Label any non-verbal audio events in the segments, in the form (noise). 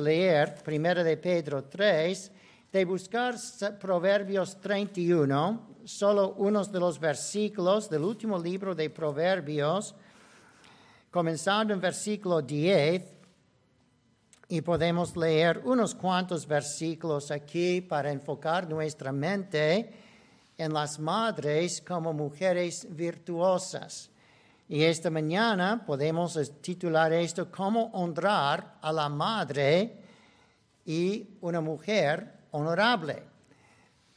leer, primero de Pedro 3, de buscar Proverbios 31, solo unos de los versículos del último libro de Proverbios, comenzando en versículo 10, y podemos leer unos cuantos versículos aquí para enfocar nuestra mente en las madres como mujeres virtuosas. Y esta mañana podemos titular esto cómo honrar a la madre y una mujer honorable.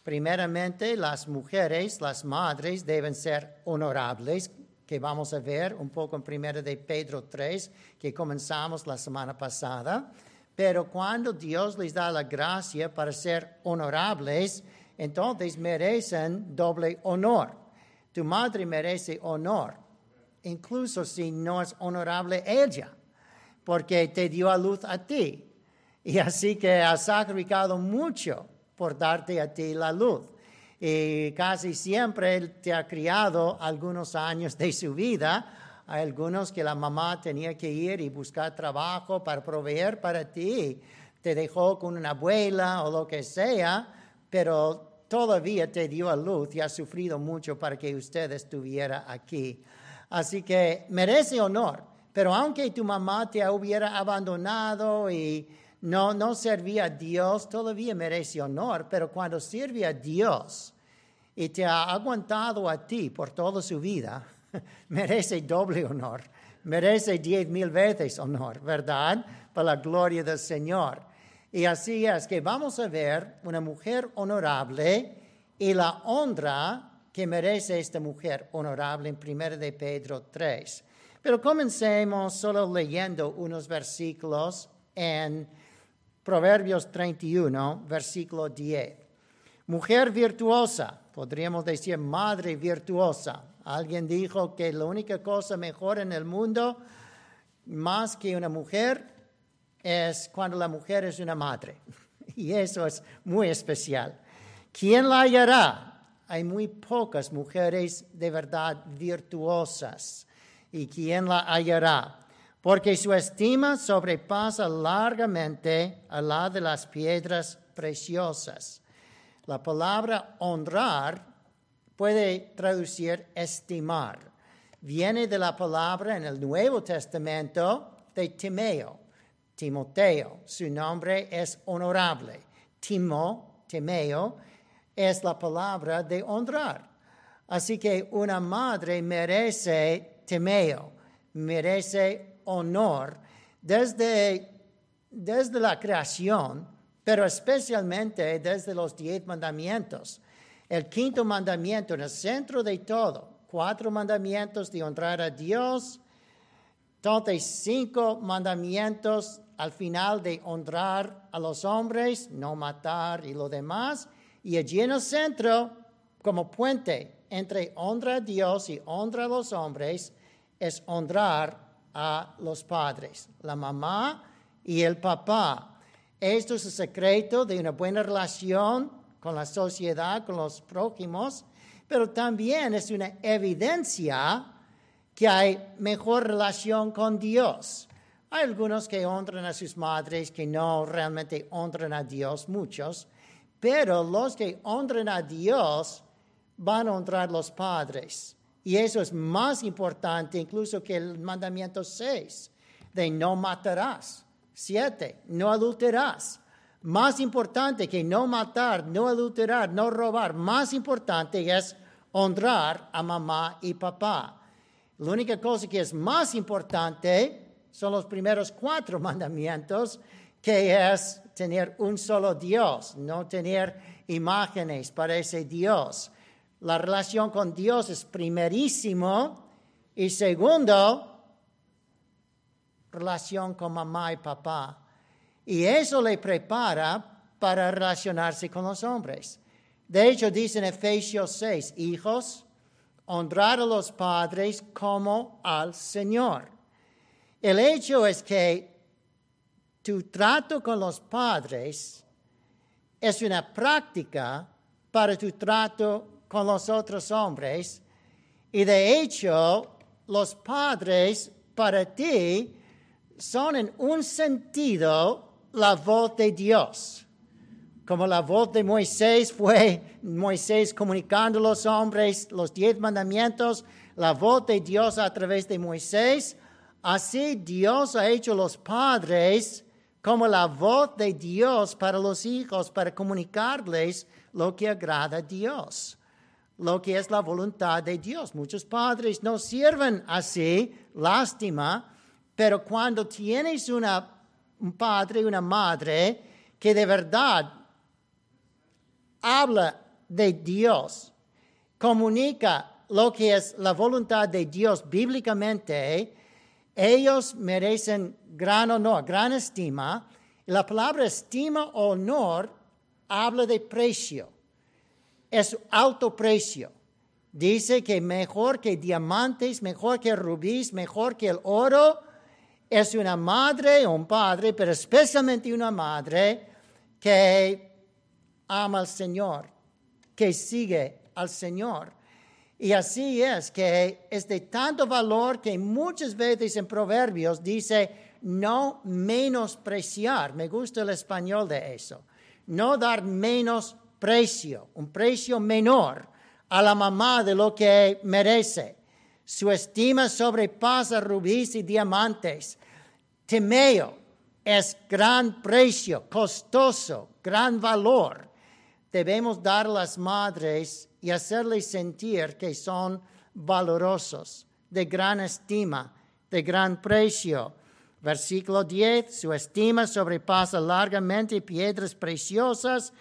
Primeramente, las mujeres, las madres deben ser honorables, que vamos a ver un poco en primera de Pedro 3, que comenzamos la semana pasada. Pero cuando Dios les da la gracia para ser honorables, entonces merecen doble honor. Tu madre merece honor, incluso si no es honorable ella, porque te dio a luz a ti. Y así que ha sacrificado mucho por darte a ti la luz. Y casi siempre te ha criado algunos años de su vida. Hay algunos que la mamá tenía que ir y buscar trabajo para proveer para ti. Te dejó con una abuela o lo que sea, pero todavía te dio a luz y ha sufrido mucho para que usted estuviera aquí. Así que merece honor. Pero aunque tu mamá te hubiera abandonado y no, no servía a Dios, todavía merece honor, pero cuando sirve a Dios y te ha aguantado a ti por toda su vida, (laughs) merece doble honor, merece diez mil veces honor, ¿verdad? Para la gloria del Señor. Y así es que vamos a ver una mujer honorable y la honra que merece esta mujer honorable en 1 de Pedro 3. Pero comencemos solo leyendo unos versículos en Proverbios 31, versículo 10. Mujer virtuosa, podríamos decir madre virtuosa. Alguien dijo que la única cosa mejor en el mundo, más que una mujer, es cuando la mujer es una madre. (laughs) Y eso es muy especial. ¿Quién la hallará? Hay muy pocas mujeres de verdad virtuosas. ¿Y quién la hallará? porque su estima sobrepasa largamente a la de las piedras preciosas. La palabra honrar puede traducir estimar. Viene de la palabra en el Nuevo Testamento de Timeo, Timoteo. Su nombre es honorable. Timo, Timeo, es la palabra de honrar. Así que una madre merece Timeo, merece honor desde, desde la creación, pero especialmente desde los diez mandamientos. El quinto mandamiento en el centro de todo, cuatro mandamientos de honrar a Dios, entonces cinco mandamientos al final de honrar a los hombres, no matar y lo demás, y allí en el centro, como puente entre honra a Dios y honra a los hombres, es honrar a los padres, la mamá y el papá. Esto es el secreto de una buena relación con la sociedad, con los prójimos, pero también es una evidencia que hay mejor relación con Dios. Hay algunos que honran a sus madres que no realmente honran a Dios, muchos, pero los que honran a Dios van a honrar a los padres. Y eso es más importante incluso que el mandamiento 6 de no matarás. 7, no adulterarás. Más importante que no matar, no adulterar, no robar, más importante es honrar a mamá y papá. La única cosa que es más importante son los primeros cuatro (laughs) mandamientos, que es tener un solo Dios, no tener imágenes para ese Dios. La relación con Dios es primerísimo. Y segundo, relación con mamá y papá. Y eso le prepara para relacionarse con los hombres. De hecho, dice en Efesios 6, hijos, honrar a los padres como al Señor. El hecho es que tu trato con los padres es una práctica para tu trato con los otros hombres. Y de hecho, los padres para ti son en un sentido la voz de Dios. Como la voz de Moisés fue Moisés comunicando a los hombres los diez mandamientos, la voz de Dios a través de Moisés, así Dios ha hecho los padres como la voz de Dios para los hijos, para comunicarles lo que agrada a Dios, lo que es la voluntad de Dios. Muchos padres no sirven así, lástima, pero cuando tienes un padre y una madre que de verdad habla de Dios, comunica lo que es la voluntad de Dios bíblicamente, ellos merecen gran honor, gran estima. La palabra estima o honor habla de precio. Es alto precio. Dice que mejor que diamantes, mejor que rubíes, mejor que el oro, es una madre o un padre, pero especialmente una madre que ama al Señor, que sigue al Señor. Y así es que es de tanto valor que muchas veces en Proverbios dice no menospreciar. Me gusta el español de eso. No dar menos precio, un precio menor a la mamá de lo que merece. Su estima sobrepasa rubíes y diamantes. Temeo es gran precio, costoso, gran valor. Debemos dar a las madres y hacerles sentir que son valorosos, de gran estima, de gran precio. Versículo 10, su estima sobrepasa largamente piedras preciosas,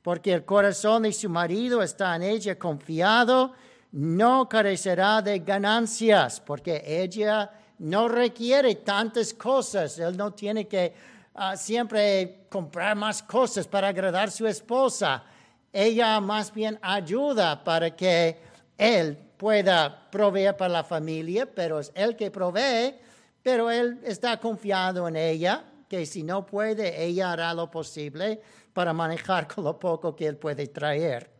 porque el corazón de su marido está en ella confiado, no carecerá de ganancias, porque ella no requiere tantas cosas, él no tiene que ah, siempre comprar más cosas para agradar a su esposa ella más bien ayuda para que él pueda proveer para la familia, pero es él que provee, pero él está confiado en ella, que si no puede, ella hará lo posible para manejar (laughs) con lo poco que él puede traer.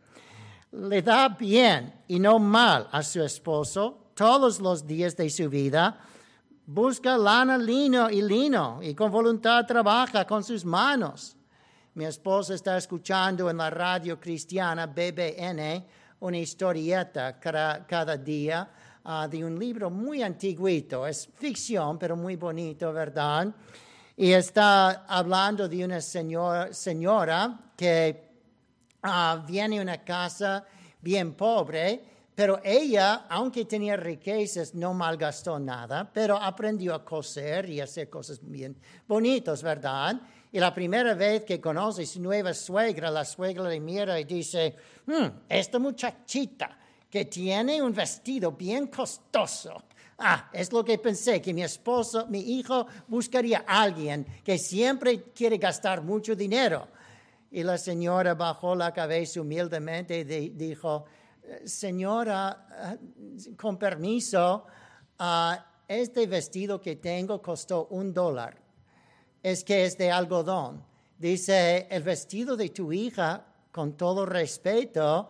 Le da bien y no mal a su esposo todos los días de su vida. Busca lana, lino y lino y con voluntad trabaja con sus manos mi esposa está escuchando en la radio cristiana BBN una historieta cada, día ah, de un libro muy antiguito. Es ficción, pero muy bonito, ¿verdad? Y está hablando de una señora que ah, viene a una casa bien pobre, pero ella, aunque tenía riquezas, no malgastó nada, pero aprendió a coser y hacer cosas bien bonitas, ¿verdad? Y la primera vez que conoce su nueva suegra, la suegra le mira y dice, hmm, esta muchachita que tiene un vestido bien costoso. Ah, es lo que pensé, que mi esposo, mi hijo buscaría a alguien que siempre quiere gastar mucho dinero. Y la señora bajó la cabeza humildemente y dijo, señora, ah, con permiso, ah, este vestido que tengo costó un dólar es que es de algodón. Dice, el vestido de tu hija, con todo respeto,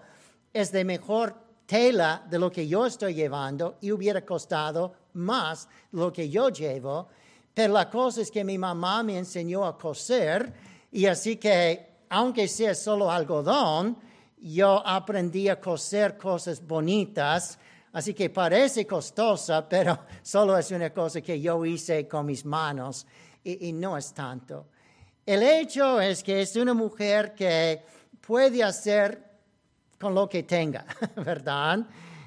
es de mejor tela de lo que yo estoy llevando y hubiera costado más lo que yo llevo. Pero la cosa es que mi mamá me enseñó a coser y así que, aunque sea solo algodón, yo aprendí a coser cosas bonitas. Así que parece costosa, pero (laughs) solo es una cosa que yo hice con mis manos y, no es tanto. El hecho es que es una mujer que puede hacer con lo que tenga, (laughs) ¿verdad?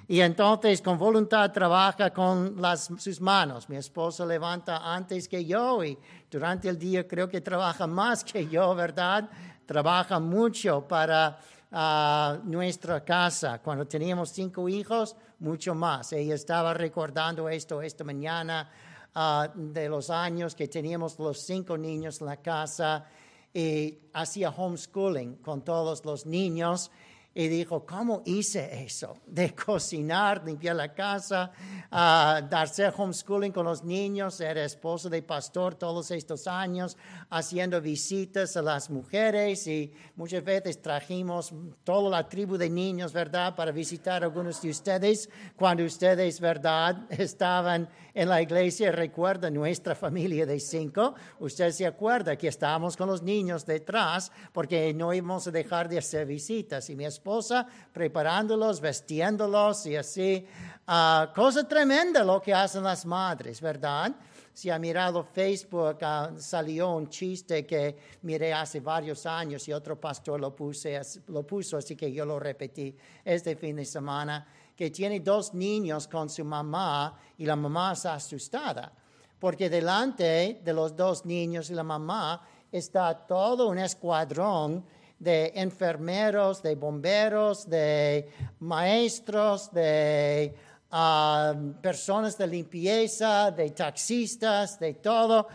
Y entonces con voluntad trabaja con las, sus manos. Mi esposo levanta antes que yo y durante el día creo que trabaja más que yo, ¿verdad? Trabaja mucho para ah, nuestra casa. Cuando teníamos cinco hijos, mucho más. Ella estaba recordando esto esta mañana Ah, de los años que teníamos los cinco niños en la casa y hacía homeschooling con todos los niños y dijo, ¿cómo hice eso? De (laughs) cocinar, limpiar la casa, uh, darse homeschooling con los niños, ser esposo de pastor todos estos años, haciendo visitas a las mujeres y muchas veces trajimos toda la tribu de niños, ¿verdad? Para visitar a algunos de ustedes cuando ustedes, ¿verdad? (laughs) Estaban en la iglesia. Recuerda nuestra familia de cinco. Usted se acuerda que estábamos con los niños detrás porque no íbamos a dejar de hacer visitas. Y mi esposa preparándolos, vestiéndolos y así. Uh, cosa tremenda lo que hacen las madres, ¿verdad? Si ha mirado Facebook, uh, salió un chiste que miré hace varios años y otro pastor lo, puse, lo puso, así que yo lo repetí este fin de semana, que tiene dos niños con su mamá y la mamá está asustada, porque delante de los dos niños y la mamá está todo un escuadrón de enfermeros, de bomberos, de maestros, de uh, personas de limpieza, de taxistas, de todo.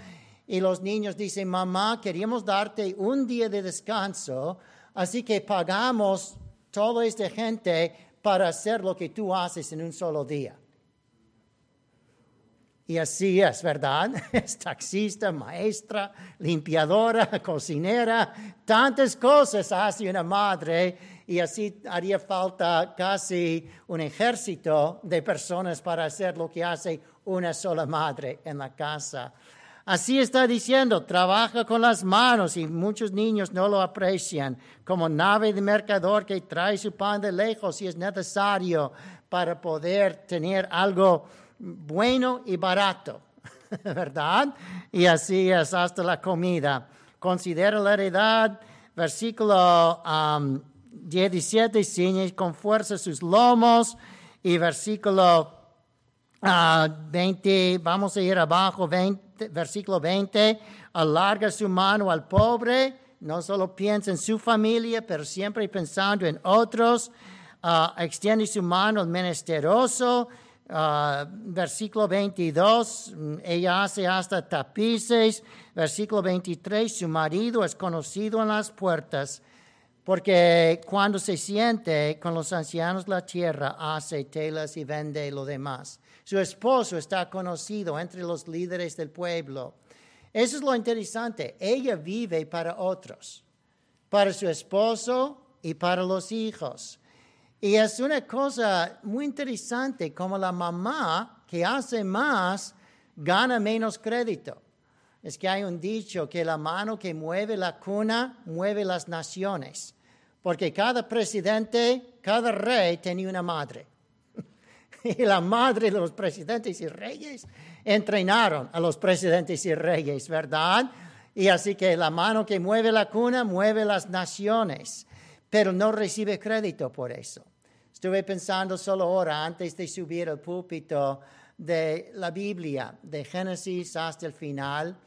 Y los niños dicen, mamá, queríamos darte un día de descanso, así que pagamos toda esta gente para hacer lo que tú haces en un solo día. Y así es, ¿verdad? (laughs) Es taxista, maestra, limpiadora, (laughs) cocinera, tantas cosas hace una madre y así haría falta casi un ejército de personas para hacer lo que hace una sola madre en la casa. Así está diciendo, trabaja con las manos y muchos niños no lo aprecian, como nave de mercador que trae su pan de lejos si es necesario para poder tener algo bueno y barato, (laughs) ¿verdad? Y así es hasta la comida. Considera la heredad, versículo 17, um, ciñe con fuerza sus lomos, y versículo 20, uh, vamos a ir abajo, 20, versículo 20, alarga su mano al pobre, no solo piensa en su familia, pero siempre pensando en otros, uh, extiende su mano al menesteroso, Uh, versículo 22, ella hace hasta tapices. Versículo 23, su marido es conocido en las puertas, porque cuando se siente con los ancianos la tierra, hace telas y vende lo demás. Su esposo está conocido entre los líderes del pueblo. Eso es lo interesante. Ella vive para otros, para su esposo y para los hijos. Y es una cosa muy interesante como la mamá que hace más gana menos crédito. Es que hay un dicho que la mano que mueve la cuna mueve las naciones, porque cada presidente, cada rey tenía una madre. (laughs) y la madre de los presidentes y reyes entrenaron a los presidentes y reyes, ¿verdad? Y así que la mano que mueve la cuna mueve las naciones, pero no recibe crédito por eso. Estuve pensando solo ahora, antes de subir al púlpito, de la Biblia, de Génesis hasta el final,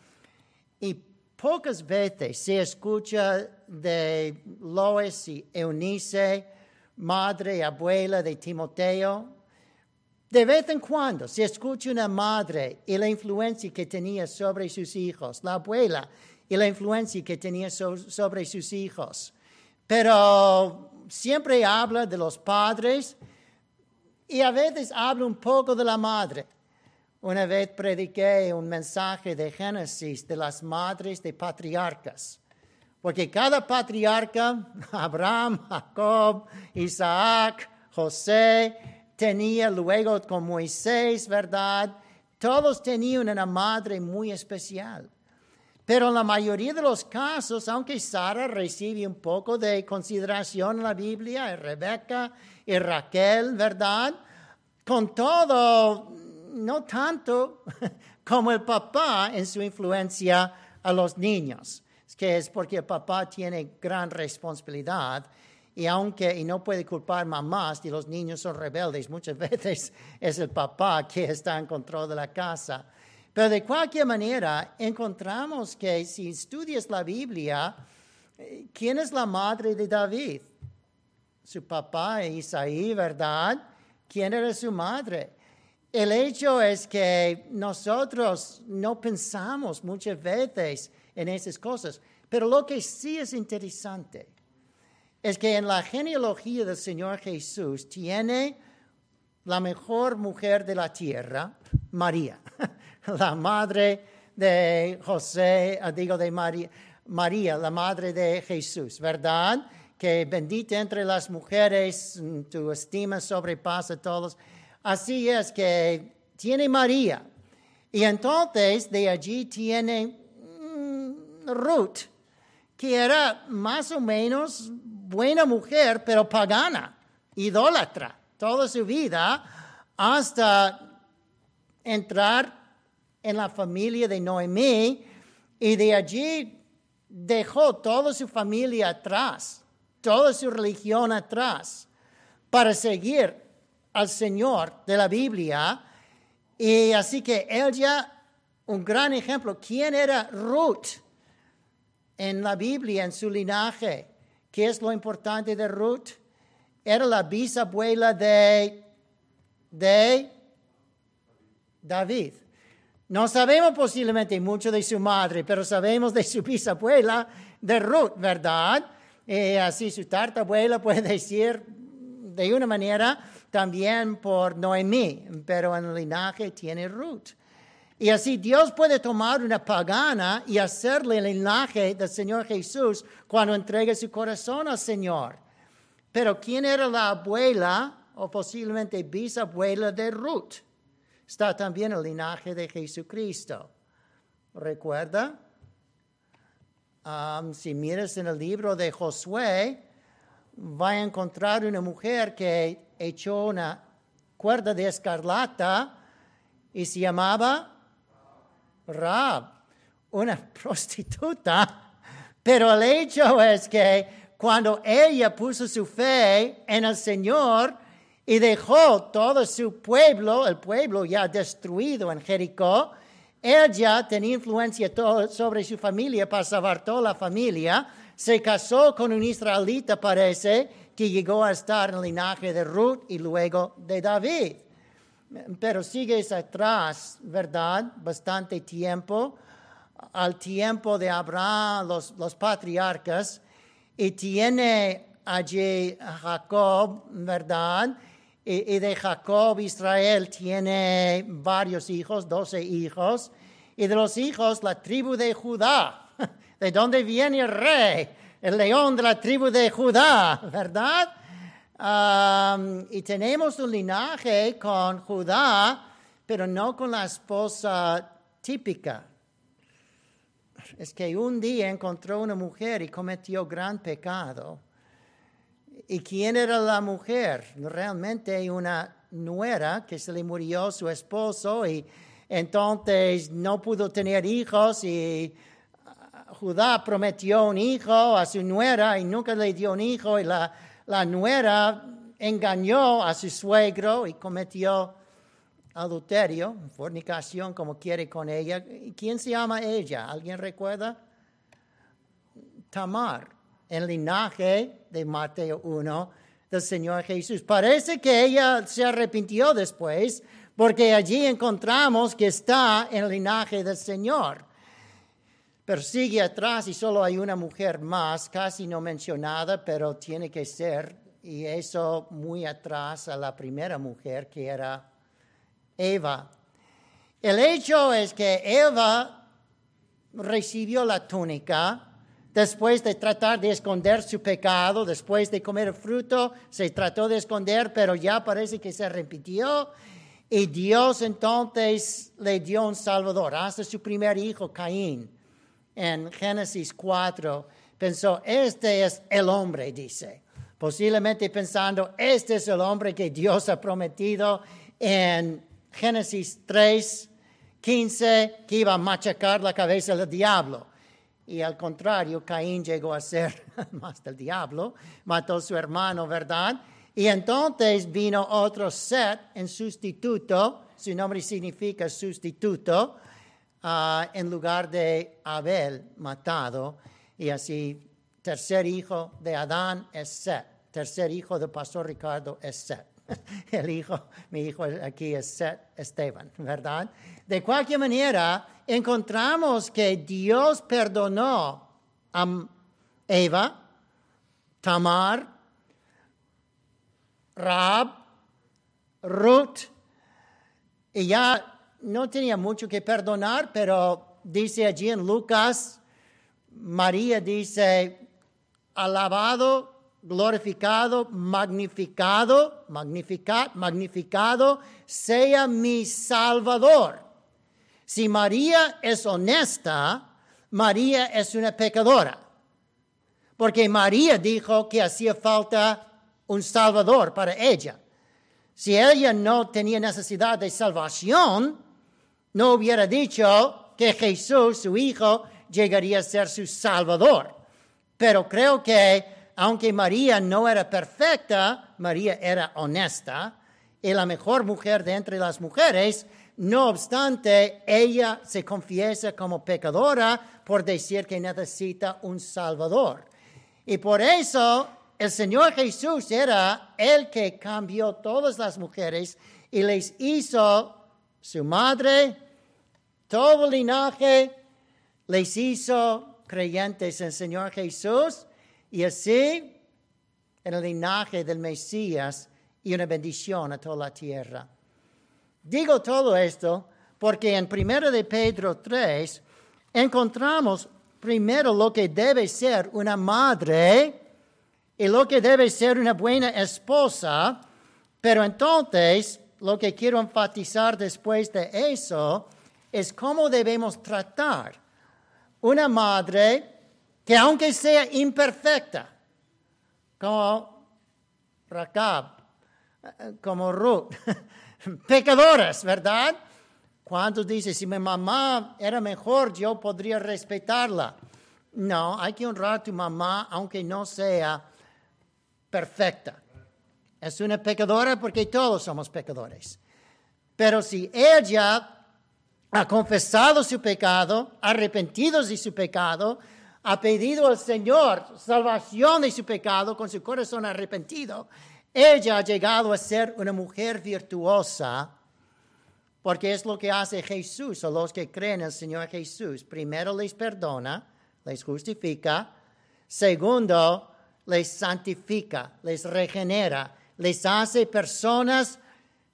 y pocas veces se escucha de Lois y Eunice, madre y abuela de Timoteo. De vez en cuando se escucha una madre y la influencia que tenía sobre sus hijos, la abuela y la influencia que tenía sobre sus hijos. Pero siempre habla de los padres y a veces habla un poco de la madre. Una vez prediqué un mensaje de Génesis de las madres de patriarcas, porque cada patriarca, (laughs) Abraham, Jacob, Isaac, José, tenía luego con Moisés, ¿verdad? Todos tenían una madre muy especial. Pero en la mayoría de los casos, aunque Sara recibe un poco de consideración en la Biblia, y Rebeca y Raquel, ¿verdad? Con todo, no tanto (laughs) como el papá en su influencia a los niños, que es porque el papá tiene gran responsabilidad y aunque y no puede culpar mamás si los niños son rebeldes, muchas (laughs) veces es el papá que está en control de la casa. Pero de cualquier manera, encontramos que si estudias la Biblia, ¿quién es la madre de David? Su papá Isaí, ¿verdad? ¿Quién era su madre? El hecho es que nosotros no pensamos muchas veces en esas cosas, pero lo que sí es interesante es que en la genealogía del Señor Jesús tiene la mejor mujer de la tierra, María, (laughs) la madre de José, ah, digo de María, María, la madre de Jesús, ¿verdad? Que bendita entre las mujeres, mm, tu estima sobrepasa a todos. Así es que tiene María. Y entonces de allí tiene mm, Ruth, que era más o menos buena mujer, pero pagana, idólatra, toda su vida, hasta entrar en la familia de Noemí y de allí dejó toda su familia atrás, toda su religión atrás, para seguir al Señor de la Biblia. Y así que ella, un gran ejemplo, ¿quién era Ruth en la Biblia, en su linaje? ¿Qué es lo importante de Ruth? Era la bisabuela de, de David. No sabemos posiblemente mucho de su madre, pero sabemos de su bisabuela, de Ruth, ¿verdad? Y así su tartabuela puede decir de una manera también por Noemí, pero en el linaje tiene Ruth. Y así Dios puede tomar una pagana y hacerle el linaje del Señor Jesús cuando entregue su corazón al Señor. Pero ¿quién era la abuela o posiblemente bisabuela de Ruth? está también el linaje de Jesucristo. ¿Recuerda? Um, si miras en el libro de Josué, va a encontrar una mujer que echó una cuerda de escarlata y se llamaba Rab, una (laughs) prostituta. Pero el hecho es que cuando ella puso su fe en el Señor, y dejó todo su pueblo, el pueblo ya destruido en Jericó. Ella tenía influencia sobre su familia para salvar toda la familia. Se casó con un israelita, parece, que llegó a estar en el linaje de Ruth y luego de David. Pero sigues atrás, ¿verdad? Bastante tiempo, al tiempo de Abraham, los, los patriarcas, y tiene allí Jacob, ¿verdad? y, de Jacob Israel tiene varios hijos, doce hijos, y de los hijos la tribu de Judá, (laughs) de donde viene el rey, el león de la tribu de Judá, ¿verdad? y tenemos un linaje con Judá, pero no con la esposa típica. Es que un día encontró una mujer y cometió gran pecado ¿Y quién era la mujer? Realmente una nuera que se le murió su esposo y entonces no pudo tener hijos y Judá prometió un hijo a su nuera y nunca le dio un hijo y la, la nuera engañó a su suegro y cometió adulterio, fornicación como quiere con ella. ¿Quién se llama ella? ¿Alguien recuerda? Tamar el linaje de Mateo 1 del Señor Jesús. Parece que ella se arrepintió después, porque allí encontramos que está en el linaje del Señor. Pero sigue atrás y solo hay una mujer más, casi no mencionada, pero tiene que ser, y eso muy atrás a la primera mujer que era Eva. El hecho es que Eva recibió la túnica, después de tratar de esconder su pecado, después de comer fruto, se trató de esconder, pero ya parece que se repitió. Y Dios entonces le dio un Salvador, hasta su primer hijo, Caín. En Génesis 4 pensó, este es el hombre, dice. Posiblemente pensando, este es el hombre que Dios ha prometido en Génesis 3, 15, que iba a machacar la cabeza del diablo. Y al contrario, Caín llegó a ser (laughs) más del diablo, mató a su hermano, ¿verdad? Y entonces vino otro Set en sustituto, su nombre significa sustituto, ah, en lugar de Abel matado. Y así, tercer hijo de Adán es Set, tercer hijo del pastor Ricardo es Set. (laughs) El hijo, mi hijo aquí es Set Esteban, ¿verdad? De cualquier manera, encontramos que Dios perdonó a Eva, Tamar, Rab, Ruth, y ya no tenía mucho que perdonar, pero dice allí en Lucas, María dice, alabado, glorificado, magnificado, magnificado, magnificado sea mi Salvador. Si María es honesta, María es una pecadora. Porque María dijo que hacía falta un Salvador para ella. Si ella no tenía necesidad de salvación, no hubiera dicho que Jesús, su Hijo, llegaría a ser su Salvador. Pero creo que aunque María no era perfecta, María era honesta y la mejor mujer de entre las mujeres, no obstante, ella se confiesa como pecadora por decir que necesita un Salvador. Y por eso el Señor Jesús era el que cambió todas las mujeres y les hizo su madre, todo linaje, les hizo creyentes en el Señor Jesús y así en el linaje del Mesías y una bendición a toda la tierra. Digo todo esto porque en 1 de Pedro 3 encontramos primero lo que debe ser una madre y lo que debe ser una buena esposa, pero entonces lo que quiero enfatizar después de eso es cómo debemos tratar una madre que aunque sea imperfecta, como Rakab, como Ruth, (laughs) pecadoras, ¿verdad? ¿Cuántos dicen, si mi mamá era mejor, yo podría respetarla? No, hay que honrar a tu mamá aunque no sea perfecta. Es una pecadora porque todos somos pecadores. Pero si ella ha confesado su pecado, arrepentido de su pecado, ha pedido al Señor salvación de su pecado con su corazón arrepentido, ella ha llegado a ser una mujer virtuosa, porque es lo que hace Jesús a los que creen en el Señor Jesús. Primero les perdona, les justifica. Segundo, les santifica, les regenera, les hace personas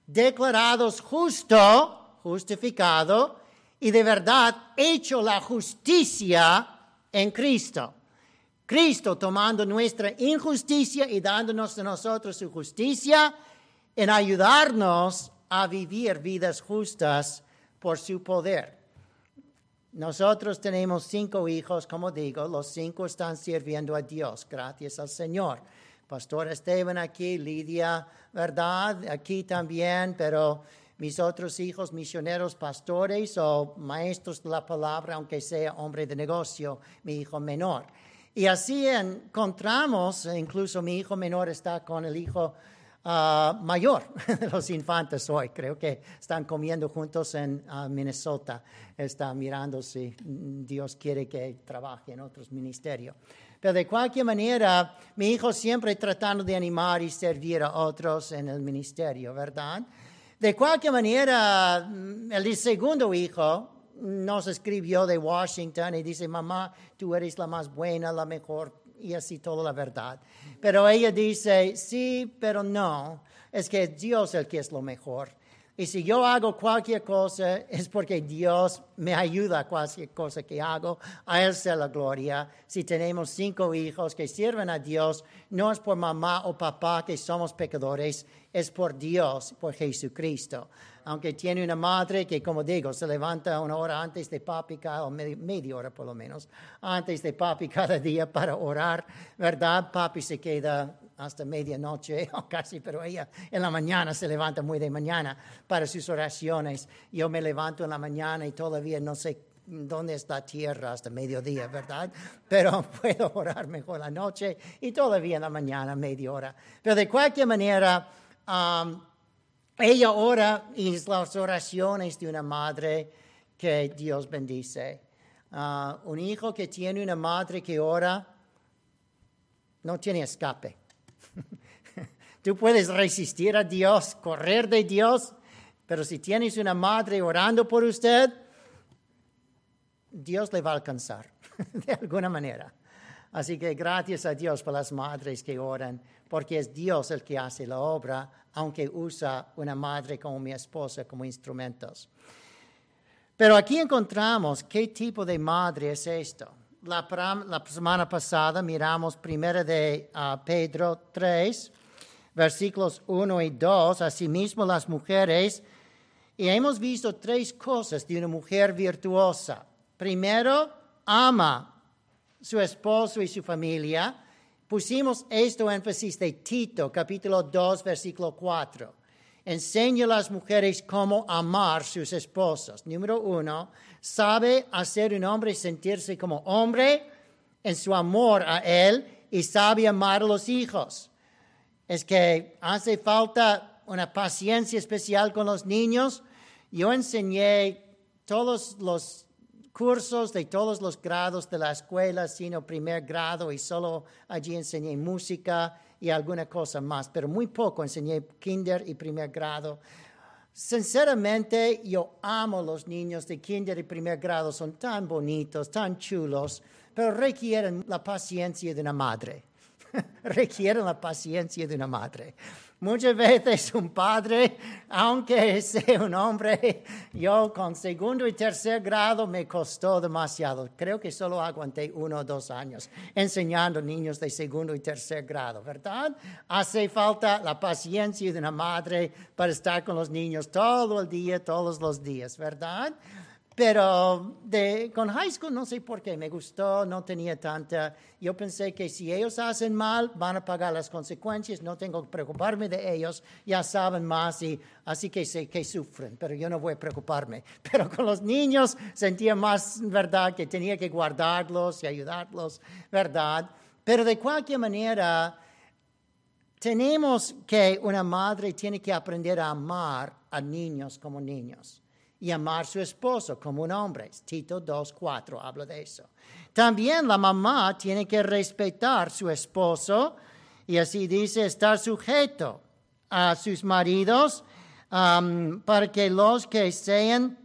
declarados justo, justificado, y de verdad hecho la justicia en Cristo. Cristo tomando nuestra injusticia y dándonos a nosotros su justicia en ayudarnos a vivir vidas justas por su poder. Nosotros tenemos cinco hijos, como digo, los cinco están sirviendo a Dios, gracias al Señor. Pastor Esteban aquí, Lidia, ¿verdad? Aquí también, pero mis otros hijos misioneros, pastores o maestros de la palabra, aunque sea hombre de negocio, mi hijo menor. Y así encontramos, incluso mi hijo menor está con el hijo ah, mayor de (laughs) los infantes hoy. Creo que están comiendo juntos en ah, Minnesota. Está mirando si Dios quiere que trabaje en otros ministerios. Pero de cualquier manera, mi hijo siempre tratando de animar y servir a otros en el ministerio, ¿verdad? De cualquier manera, mm, el segundo hijo nos escribió de Washington y dice, mamá, tú eres la más buena, la mejor, y así toda la verdad. Pero ella dice, sí, pero no, es que Dios el que es lo mejor. Y si yo hago cualquier cosa es porque Dios me ayuda a cualquier cosa que hago. A Él sea la gloria. Si tenemos cinco hijos que sirven a Dios, no es por mamá o papá que somos pecadores, es por Dios, por Jesucristo. Aunque tiene una madre que, como digo, se levanta una hora antes de papi, o media hora por lo menos, antes de papi cada día para orar, ¿verdad? Papi se queda hasta medianoche (laughs) o casi, pero ella en la mañana se levanta muy de mañana para sus oraciones. Yo me levanto en la mañana y todavía no sé dónde está tierra hasta mediodía, ¿verdad? Pero (laughs) puedo orar mejor la noche y todavía en la mañana, media hora. Pero de cualquier manera, um, ella ora y las oraciones de una madre que Dios bendice. Uh, un hijo que tiene una madre que ora no tiene escape. Tú puedes resistir a Dios, correr de Dios, pero si tienes una madre orando por usted, Dios le va a alcanzar (laughs) de alguna manera. Así que gracias a Dios por las madres que oran, porque es Dios el que hace la obra, aunque usa una madre como mi esposa como instrumentos. Pero aquí encontramos qué tipo de madre es esto. La, semana pasada miramos primero de ah, Pedro 3, versículos 1 y 2, asimismo las mujeres, y hemos visto tres cosas de una mujer virtuosa. Primero, ama su esposo y su familia. Pusimos esto énfasis de Tito, capítulo 2, versículo 4. Enseña a las mujeres cómo amar sus esposos. Número uno, sabe hacer un hombre sentirse como hombre en su amor a él y sabe amar a los hijos. Es que hace falta una paciencia especial con los niños. Yo enseñé todos los cursos de todos los grados de la escuela, sino primer grado, y solo allí enseñé música y alguna cosa más, pero muy poco enseñé kinder y primer grado. Sinceramente, yo amo los niños de kinder y primer grado, son tan bonitos, tan chulos, pero requieren la paciencia de una madre. (laughs) requieren la paciencia de una madre. Muchas veces un padre, aunque sea un hombre, yo con segundo y tercer grado me costó demasiado. Creo que solo aguanté uno o dos años enseñando niños de segundo y tercer grado, ¿verdad? Hace falta la paciencia de una madre para estar con los niños todo el día, todos los días, ¿verdad? Pero de, con high school no sé por qué, me gustó, no tenía tanta. Yo pensé que si ellos hacen mal, van a pagar las consecuencias, no tengo que preocuparme de ellos, ya saben más y así que sé que sufren, pero yo no voy a preocuparme. (laughs) Pero con los niños sentía más, ¿verdad?, que tenía que guardarlos y ayudarlos, ¿verdad? Pero de cualquier manera, tenemos que una madre tiene que aprender a amar a niños como niños y amar a su esposo como un hombre. Tito 2.4 habla de eso. También la mamá tiene que respetar a su esposo y así dice estar sujeto a sus maridos um, para que los que sean,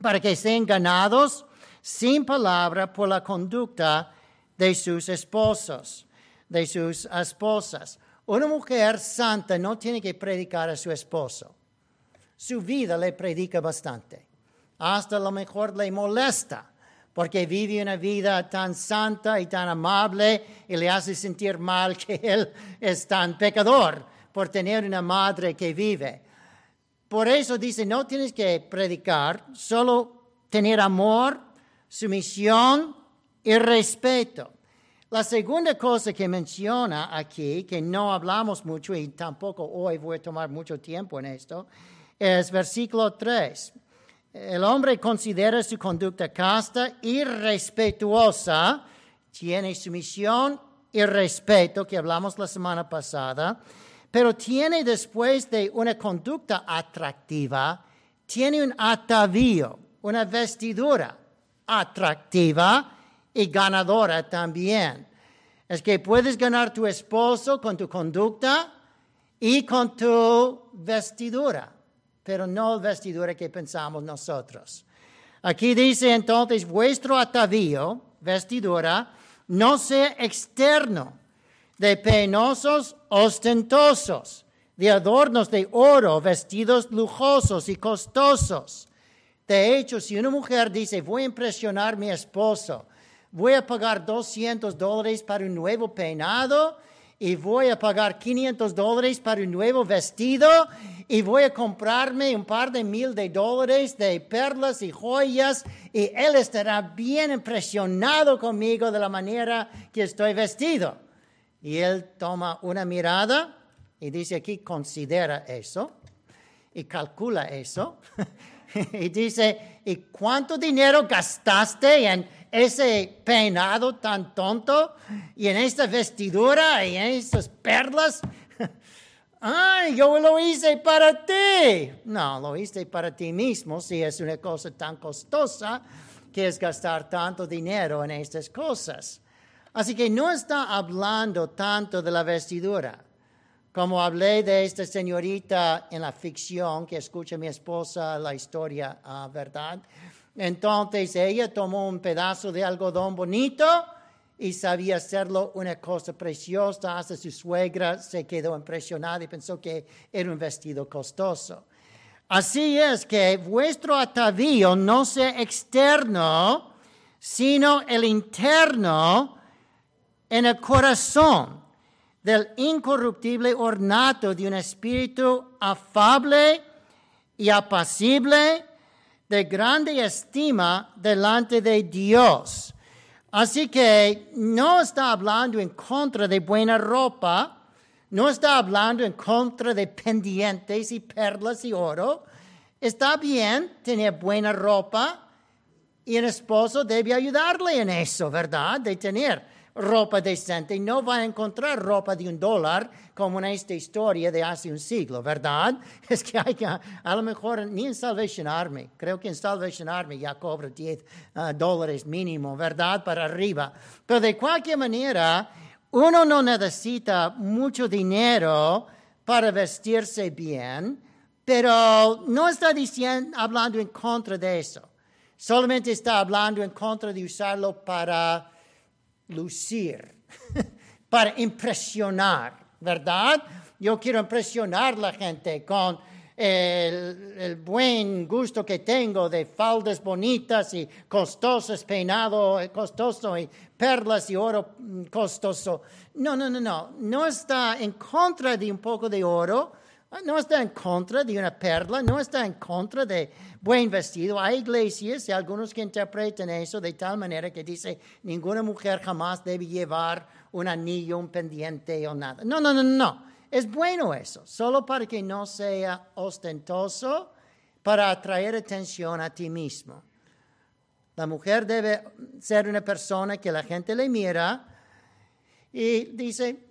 para que sean ganados sin palabra por la conducta de sus esposos, de sus esposas. Una mujer santa no tiene que predicar a su esposo su vida le predica bastante. Hasta lo mejor le molesta porque vive una vida tan santa y tan amable y le hace sentir mal que (laughs) él es tan pecador por tener una madre que vive. Por eso dice, no tienes que predicar, solo tener amor, sumisión y respeto. La segunda cosa que menciona aquí, que no hablamos mucho y tampoco hoy voy a tomar mucho tiempo en esto, es versículo 3. El hombre considera su conducta casta y respetuosa, tiene sumisión y respeto, que hablamos la semana pasada, pero tiene después de una conducta atractiva, tiene un atavío, una vestidura atractiva y ganadora también. Es que puedes ganar tu esposo con tu conducta y con tu vestidura pero no vestidura que pensamos nosotros. Aquí dice entonces, vuestro atavío, vestidura, no sea externo, de penosos ostentosos, de adornos de oro, vestidos lujosos y costosos. De hecho, si una mujer dice, voy a impresionar a mi esposo, voy a pagar 200 dólares para un nuevo peinado, y voy a pagar 500 dólares para un nuevo vestido y voy a comprarme un par de mil de dólares de perlas y joyas y él estará bien impresionado conmigo de la manera que estoy vestido. Y él toma una mirada y dice aquí, considera eso y calcula eso. (laughs) y dice, ¿y cuánto dinero gastaste en ese peinado tan tonto y en esta vestidura y en estas perlas. (laughs) Ay, yo lo hice para ti. No, lo hice para ti mismo si es una cosa tan costosa que es gastar tanto dinero en estas cosas. Así que no está hablando tanto de la vestidura. Como hablé de esta señorita en la ficción que escucha mi esposa la historia, ah, ¿verdad? Entonces ella tomó un pedazo de algodón bonito y sabía hacerlo una cosa preciosa. Hasta su suegra se quedó impresionada y pensó que era un vestido costoso. Así es que vuestro atavío no sea externo, sino el interno en el corazón del incorruptible ornato de un espíritu afable y apacible, de grande estima delante de Dios. Así que no está hablando en contra de buena ropa, no está hablando en contra de pendientes y perlas y oro. Está bien tener buena ropa y el esposo debe ayudarle en eso, ¿verdad? De tener ropa decente. No va a encontrar ropa de un dólar como en esta historia de hace un siglo, ¿verdad? (laughs) Es que hay que, a lo mejor ni en Salvation Army, creo que en Salvation Army ya cobra 10 ah, dólares mínimo, ¿verdad? Para arriba. Pero de cualquier manera, uno no necesita mucho dinero para vestirse bien, pero no está diciendo, hablando en contra de eso. Solamente está hablando en contra de usarlo para lucir, (laughs) para impresionar, ¿verdad? Yo quiero impresionar a la gente con el, buen gusto que tengo de faldas bonitas y costosas, peinado costoso y perlas y oro costoso. No, no, no, no. No está en contra de un poco de oro, no está en contra de una perla, no está en contra de buen vestido. Hay iglesias y algunos que interpretan eso de tal manera que dice ninguna mujer jamás debe llevar un anillo, un pendiente o nada. No, no, no, no. Es bueno eso, solo para que no sea ostentoso, para atraer atención a ti mismo. La mujer debe ser una persona que la gente le mira y dice,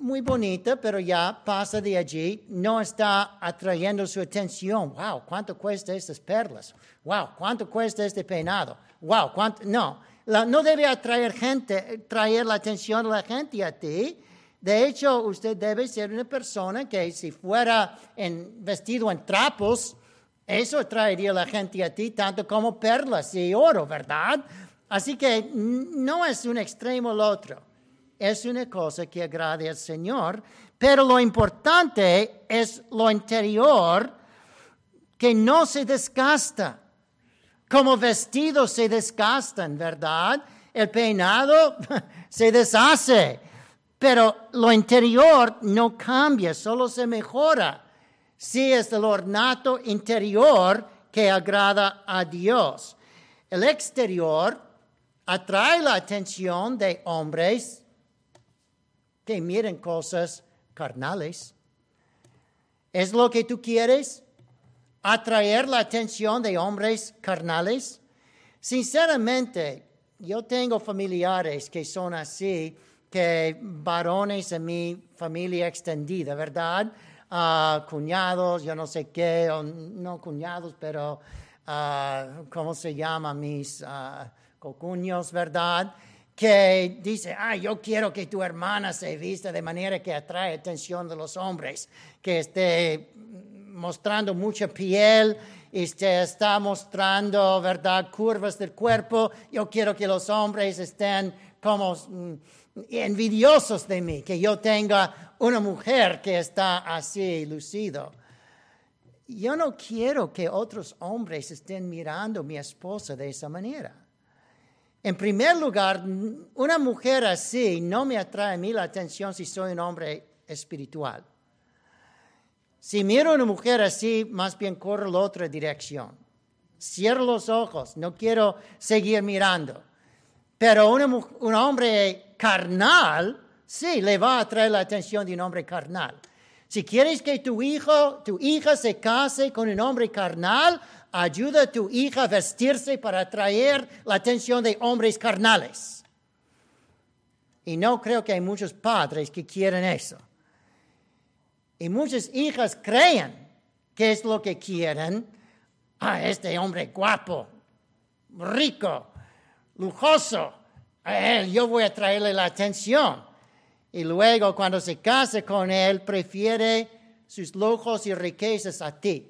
muy bonita, pero ya pasa de allí, no está atrayendo su atención. Wow, ¿cuánto cuesta estas perlas? Wow, ¿cuánto cuesta este peinado? Wow, ¿cuánto? No, no debe atraer gente, traer la atención de la gente a ti. De hecho, usted debe ser una persona que si fuera en, vestido en trapos, eso atraería a la gente a ti tanto como perlas y oro, ¿verdad? Así que no es un extremo el otro es una cosa que agrade al Señor, pero lo importante es lo interior que no se desgasta. Como vestidos se desgastan, ¿verdad? El peinado (laughs) se deshace, pero lo interior no cambia, solo se mejora. Si es el ornato interior que agrada a Dios. El exterior atrae la atención de hombres que miren cosas carnales. ¿Es lo que tú quieres? ¿Atraer la atención de hombres carnales? Sinceramente, yo tengo familiares que son así, que varones en mi familia extendida, ¿verdad? Ah, cuñados, yo no sé qué, no cuñados, pero uh, ¿cómo se llama? Mis uh, cocuños, ¿verdad? Que dice, ah, yo quiero que tu hermana se vista de manera que atrae atención de los hombres, que esté mostrando mucha piel y se está mostrando, ¿verdad?, curvas del cuerpo. Yo quiero que los hombres estén como mm, envidiosos de mí, que yo tenga una mujer que está así lucido. Yo no quiero que otros hombres estén mirando a mi esposa de esa manera. En primer lugar, una mujer así no me atrae a mí la atención si soy un hombre espiritual. Si miro a una mujer así, más bien corro la otra dirección. Cierro los ojos, no quiero seguir mirando. Pero un hombre carnal, sí, le va a atraer la atención de un hombre carnal. Si quieres que tu hijo, tu hija se case con un hombre carnal, ayuda a tu hija a vestirse para atraer la atención de hombres carnales. Y no creo que hay muchos padres que quieren eso. Y muchas hijas creen que es lo que quieren. Ah, este hombre guapo, rico, lujoso, a él yo voy a traerle la atención. Y luego cuando se case con él, prefiere sus lujos y riquezas a ti.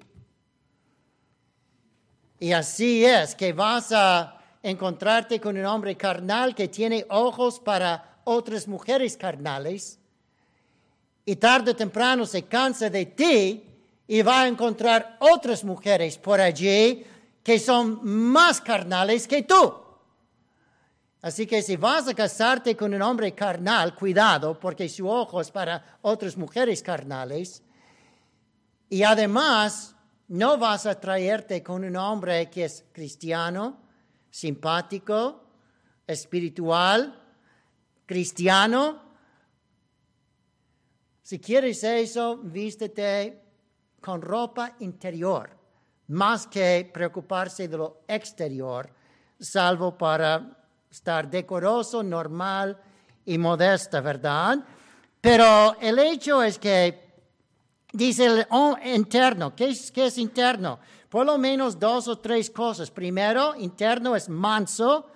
Y así es que vas a encontrarte con un hombre carnal que tiene ojos para otras mujeres carnales y tarde o temprano se cansa de ti y va a encontrar otras mujeres por allí que son más carnales que tú. Así que si vas a casarte con un hombre carnal, cuidado, porque su ojo es para otras mujeres carnales. Y además, no vas a traerte con un hombre que es cristiano, simpático, espiritual, cristiano. Si quieres eso, vístete con ropa interior, más que preocuparse de lo exterior, salvo para estar decoroso, normal y modesta, ¿verdad? Pero el hecho es que dice el interno, ¿qué es, ¿qué es interno? Por lo menos dos o tres cosas. Primero, interno es manso,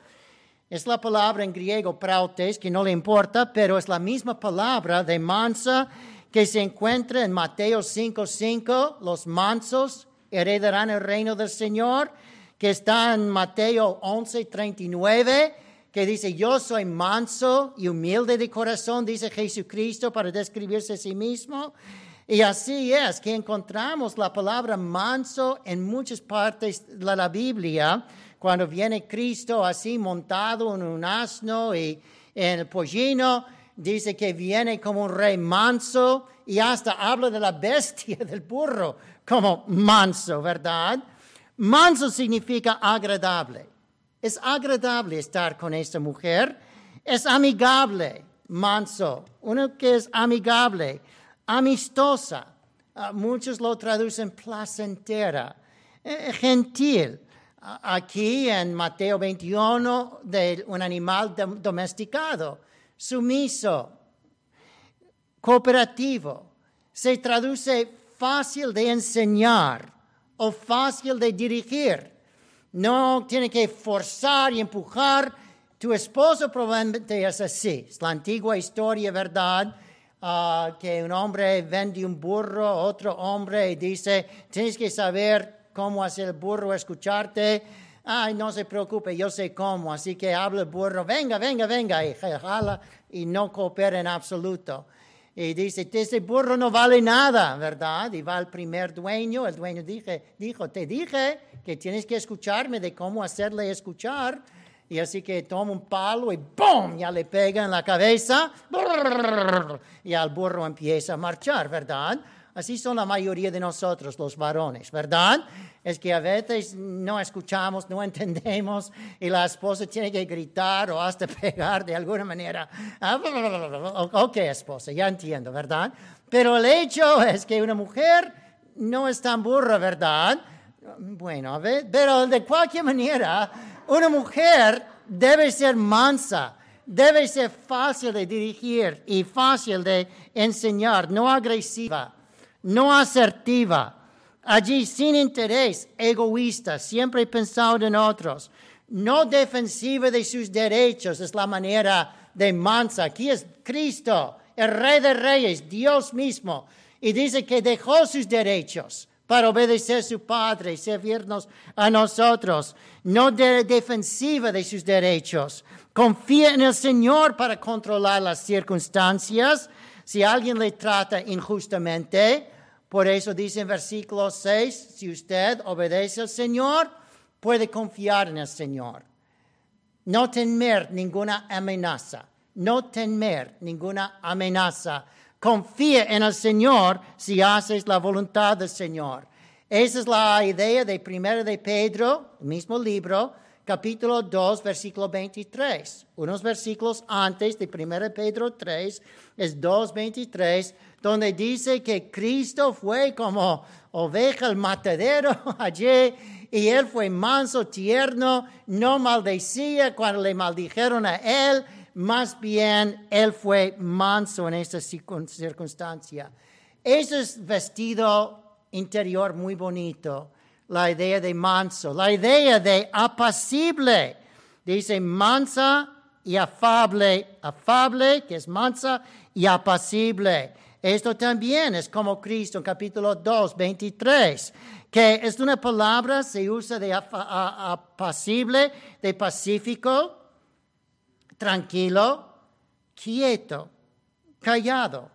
es la palabra en griego prautes, que no le importa, pero es la misma palabra de mansa que se encuentra en Mateo 5:5, los mansos heredarán el reino del Señor, que está en Mateo 11:39, que dice, yo soy manso y humilde de corazón, dice Jesucristo para describirse a sí mismo. Y así es que encontramos la palabra manso en muchas partes de la Biblia cuando viene Cristo así montado en un asno y en el pollino, dice que viene como un rey manso y hasta habla de la bestia (laughs) del burro como manso, ¿verdad? Manso significa agradable. Es agradable estar con esta mujer. Es amigable, manso. Uno que es amigable, amistosa. Ah, muchos lo traducen placentera, eh, gentil aquí en Mateo 21 de un animal domesticado, sumiso, cooperativo. Se traduce fácil de enseñar o fácil de dirigir. No tiene que forzar y empujar. Tu esposo probablemente es así. Es la antigua historia, ¿verdad? Ah, que un hombre vende un burro a otro hombre y dice, tienes que saber cómo hacer el burro escucharte. Ay, no se preocupe, yo sé cómo. Así que habla el burro, venga, venga, venga, y jala y no coopera en absoluto. Y dice, ese burro no vale nada, ¿verdad? Y va al primer dueño, el dueño dije, dijo, te dije que tienes que escucharme de cómo hacerle escuchar. Y así que toma un palo y ¡boom! Ya le pega en la cabeza. Y al burro empieza a marchar, ¿verdad? Así son la mayoría de nosotros, los varones, ¿verdad? Es que a veces no escuchamos, no entendemos y la esposa tiene que gritar o hasta (laughs) pegar de alguna manera. Ok, esposa, ya entiendo, ¿verdad? Pero el hecho es que una mujer no es tan burra, ¿verdad? Bueno, a ver, pero de cualquier manera, una mujer debe ser mansa debe ser fácil de dirigir y fácil de enseñar, no agresiva no asertiva, allí sin interés, egoísta, siempre pensando en otros, no defensiva de sus derechos, es la manera de mansa. Aquí es Cristo, el Rey de Reyes, Dios mismo, y dice que dejó sus derechos para obedecer a su Padre y servirnos a nosotros, no de defensiva de sus derechos. Confía en el Señor para controlar las circunstancias. Si alguien le trata injustamente, por eso dice en versículo 6, si usted obedece al Señor, puede confiar en el Señor. No temer ninguna amenaza, no temer ninguna amenaza. Confía en el Señor si haces la voluntad del Señor. Esa es la idea de 1 de Pedro, el mismo libro, capítulo 2, versículo 23. Unos versículos antes de 1 Pedro 3 es 2, 23 donde dice que Cristo fue como oveja al matadero (laughs) allí y él fue manso, tierno, no maldecía cuando le maldijeron a él, más bien él fue manso en esa circunstancia. Ese es vestido interior muy bonito, la idea de manso, la idea de apacible. Dice mansa y afable, afable, que es mansa, y apacible. Esto también es como Cristo en capítulo 2, 23, que es una palabra, se usa de apacible, de pacífico, tranquilo, quieto, callado,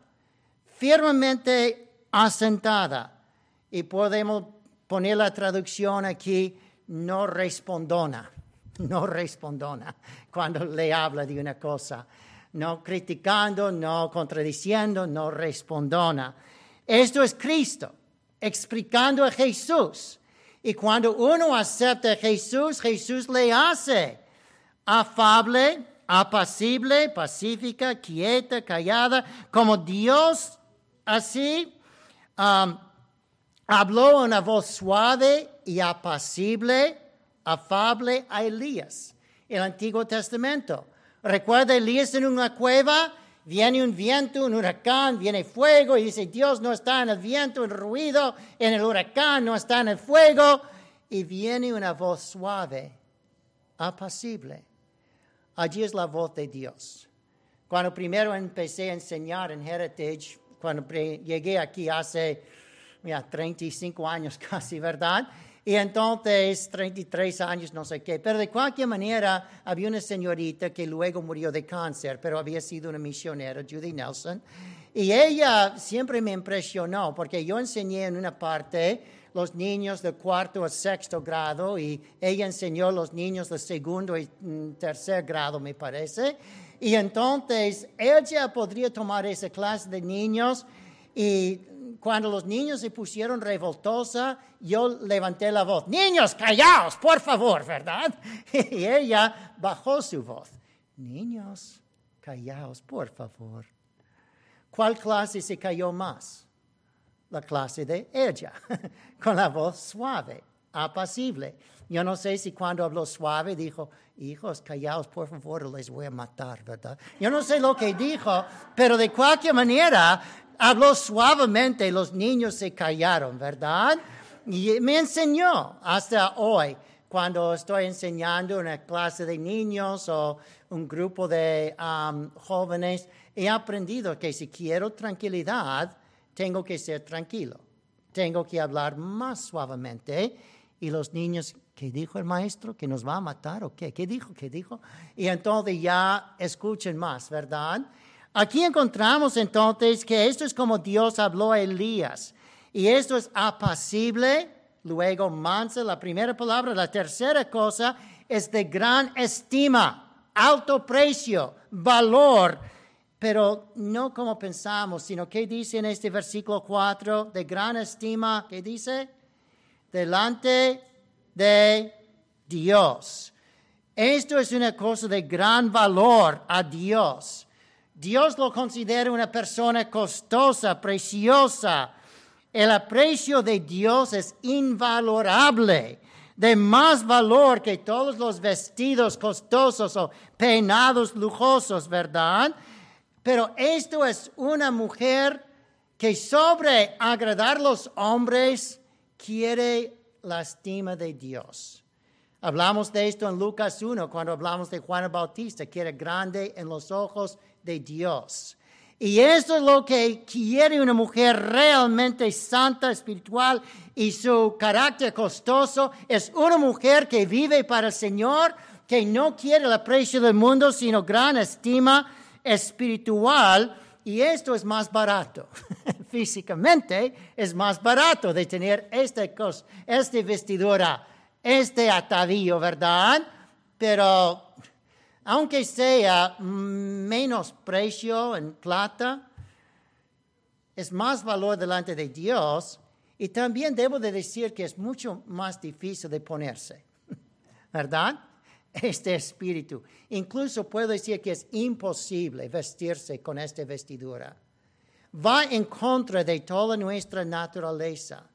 firmemente asentada. Y podemos poner la traducción aquí, no respondona, (laughs) no respondona, cuando le habla de una cosa no criticando, no contradiciendo, no respondona. Esto es Cristo explicando a Jesús. Y cuando uno acepta a Jesús, Jesús le hace afable, apacible, pacífica, quieta, callada, como Dios así um, habló una voz suave y apacible, afable a Elías, el Antiguo Testamento. Recuerda Elías en una cueva, viene un viento, un huracán, viene fuego y dice, Dios no está en el viento, en el ruido, en el huracán, no está en el fuego. Y viene una voz suave, apacible. Allí es la voz de Dios. Cuando primero empecé a enseñar en Heritage, cuando llegué aquí hace mira, 35 años (laughs) casi, ¿verdad? Y entonces, 33 años, no sé qué. Pero de cualquier manera, había una señorita que luego murió de cáncer, pero había sido una misionera, Judy Nelson. Y ella siempre me impresionó porque yo enseñé en una parte los niños de cuarto a sexto grado y ella enseñó los niños de segundo y mm, tercer grado, me parece. Y entonces ella podría tomar esa clase de niños y cuando los niños se pusieron revoltosa, yo levanté la voz, niños, callaos, por favor, ¿verdad? (laughs) Y ella bajó su voz, niños, callaos, por favor. ¿Cuál clase se cayó más? La clase de ella, (laughs) con la voz suave, apacible. Yo no sé si cuando habló suave dijo, hijos, callaos, por favor, les voy a matar, ¿verdad? Yo no sé lo que dijo, pero de cualquier manera, habló suavemente, los niños se callaron, ¿verdad? Y me enseñó hasta hoy, cuando estoy enseñando una clase de niños o un grupo de jóvenes, he aprendido que si quiero tranquilidad, tengo que ser tranquilo, tengo que hablar más suavemente. Y los niños, ¿qué dijo el maestro? ¿Que nos va a matar o qué? ¿Qué dijo? ¿Qué dijo? Y entonces ya escuchen más, ¿verdad? Aquí encontramos entonces que esto es como Dios habló a Elías. Y esto es apacible, luego mansa, la primera palabra. La tercera cosa es de gran estima, alto precio, valor, pero no como pensamos, sino que dice en este versículo 4, de gran estima, ¿qué dice? Delante de Dios. Esto es una cosa de gran valor a Dios. Dios lo considera una persona costosa, preciosa. El aprecio de Dios es invalorable, de más valor que todos los vestidos costosos o peinados lujosos, ¿verdad? Pero esto es una mujer que sobre agradar los hombres quiere la estima de Dios. Hablamos de esto en Lucas 1 cuando hablamos de Juan Bautista, que era grande en los ojos de Dios. Y eso es lo que quiere una mujer realmente santa, espiritual y su carácter costoso. Es una mujer que vive para el Señor, que no quiere el aprecio del mundo, sino gran estima espiritual. Y esto es más barato. (laughs) Físicamente es más barato de tener esta, cosa, esta vestidura, este atadillo, ¿verdad? Pero aunque sea menos precio en plata, es más valor delante de Dios y también debo de decir que es mucho más difícil de ponerse, (laughs) ¿verdad? Este espíritu. Incluso puedo decir que es imposible vestirse con esta vestidura. Va en contra de toda nuestra naturaleza.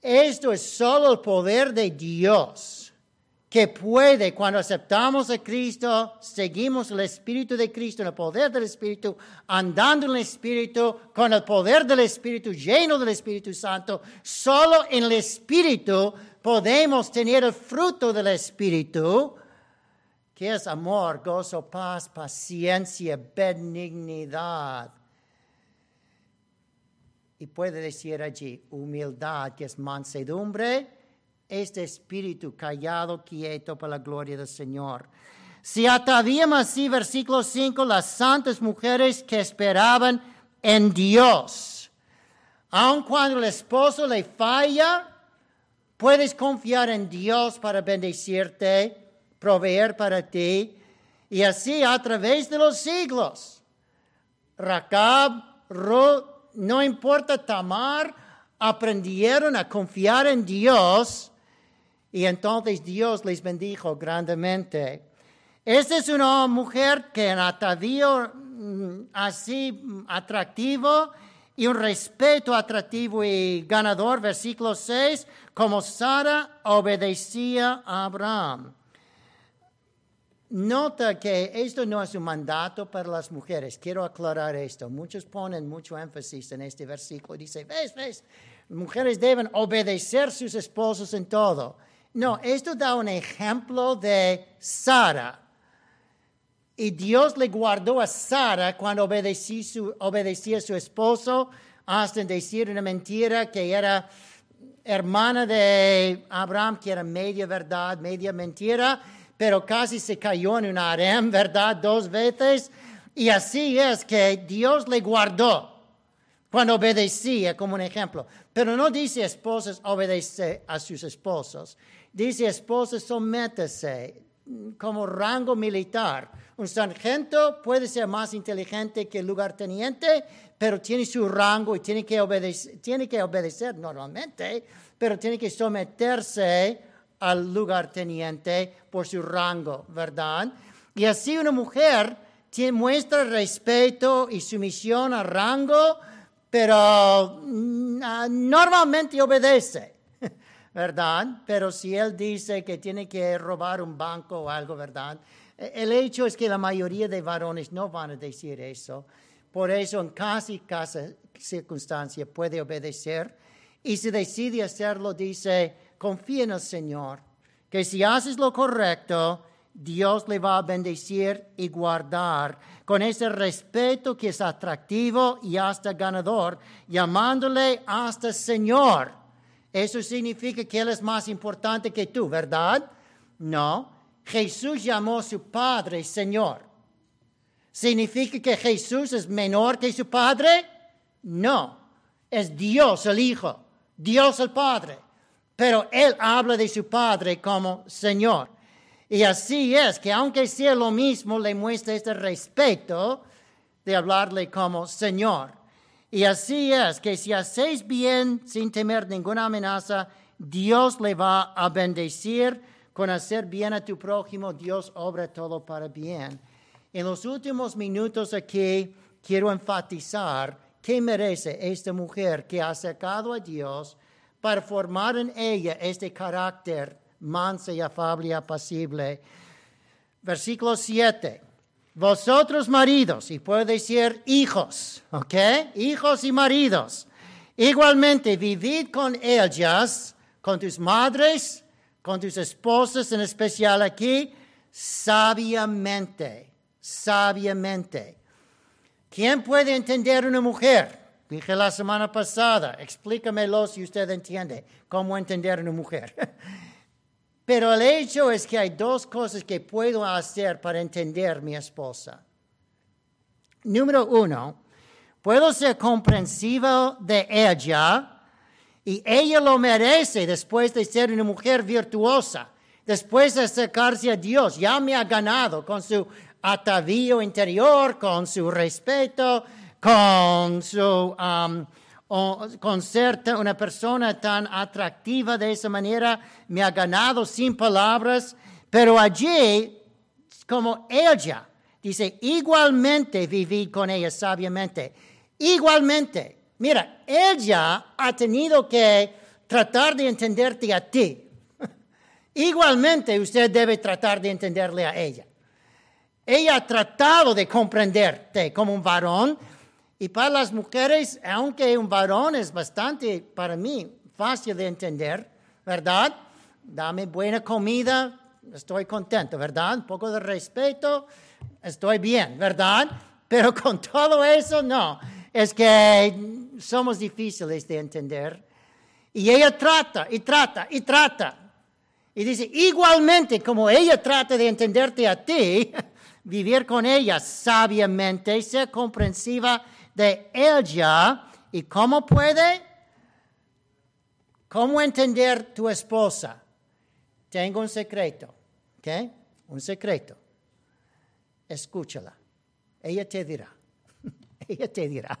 Esto es solo el poder de Dios que puede, cuando aceptamos a Cristo, seguimos el Espíritu de Cristo, en el poder del Espíritu, andando en el Espíritu, con el poder del Espíritu, lleno del Espíritu Santo, solo en el Espíritu podemos tener el fruto del Espíritu, que es amor, gozo, paz, paciencia, benignidad. Y puede decir allí, humildad, que es mansedumbre, este espíritu callado, quieto para la gloria del Señor. Si atavíamos así, versículo 5, las santas mujeres que esperaban en Dios. Aun cuando el esposo le falla, puedes confiar en Dios para bendecirte, proveer para ti. Y así a través de los siglos. Rakab, Ruth, no importa Tamar, aprendieron a confiar en Dios y entonces Dios les bendijo grandemente. Esta es una mujer que en atavío mm, así atractivo y un respeto atractivo y ganador, versículo 6, como Sara obedecía a Abraham. Nota que esto no es un mandato para las mujeres. Quiero aclarar esto. Muchos ponen mucho énfasis en este versículo. Dice, ves, ves, mujeres deben obedecer a sus esposos en todo. No, esto da un ejemplo de Sara. Y Dios le guardó a Sara cuando obedecía, su, obedecía a su esposo hasta decir una mentira que era hermana de Abraham, que era media verdad, media mentira pero casi se cayó en un harem, ¿verdad? Dos veces. Y así es que Dios le guardó cuando obedecía, como un ejemplo. Pero no dice esposas obedece a sus esposos. Dice esposas sométese como rango militar. Un sargento puede ser más inteligente que el lugarteniente, pero tiene su rango y tiene que obedecer, tiene que obedecer normalmente, pero tiene que someterse al lugarteniente por su rango, ¿verdad? Y así una mujer muestra respeto y sumisión al rango, pero mm, ah, normalmente obedece, (laughs) ¿verdad? Pero si él dice que tiene que robar un banco o algo, ¿verdad? E, el hecho es que la mayoría de varones no van a decir eso. Por eso en casi cada circunstancia puede obedecer. Y si decide hacerlo, dice, confía en el Señor, que si haces lo correcto, Dios le va a bendecir y guardar con ese respeto que es atractivo y hasta ganador, llamándole hasta Señor. Eso significa que Él es más importante que tú, ¿verdad? No. Jesús llamó a su Padre Señor. ¿Significa que Jesús es menor que su Padre? No. Es Dios el Hijo, Dios el Padre pero él habla de su Padre como Señor. Y así es que aunque sea lo mismo, le muestra este respeto de hablarle como Señor. Y así es que si hacéis bien sin temer ninguna amenaza, Dios le va a bendecir con hacer bien a tu prójimo, Dios obra todo para bien. En los últimos minutos aquí quiero enfatizar qué merece esta mujer que ha acercado a Dios para formar en ella este carácter manso y afable y apacible. Versículo 7. Vosotros maridos, y puede decir hijos, ¿ok? Hijos y maridos. Igualmente, vivid con ellas, con tus madres, con tus esposas, en especial aquí, sabiamente, sabiamente. ¿Quién puede entender una mujer? Dije la semana pasada, explícamelo si usted entiende cómo entender una mujer. (laughs) Pero el hecho es que hay dos cosas que puedo hacer para entender mi esposa. Número uno, puedo ser comprensivo de ella y ella lo merece después de ser una mujer virtuosa, después de acercarse a Dios. Ya me ha ganado con su atavío interior, con su respeto, con su um, con ser una persona tan atractiva de esa manera, me ha ganado sin palabras, pero allí, como ella, dice, igualmente viví con ella sabiamente, igualmente. Mira, ella ha tenido que tratar de entenderte a ti. (laughs) Igualmente usted debe tratar de entenderle a ella. Ella ha tratado de comprenderte como un varón, y para las mujeres, aunque un varón es bastante, para mí, fácil de entender, ¿verdad? Dame buena comida, estoy contento, ¿verdad? Un poco de respeto, estoy bien, ¿verdad? Pero con todo eso, no. Es que somos difíciles de entender. Y ella trata y trata y trata. Y dice, igualmente como ella trata de entenderte a ti, (laughs) vivir con ella sabiamente, ser comprensiva de ella. ¿Y cómo puede? ¿Cómo entender tu esposa? Tengo un secreto, ¿ok? Un secreto. Escúchala. Ella te dirá. (laughs) ella te dirá.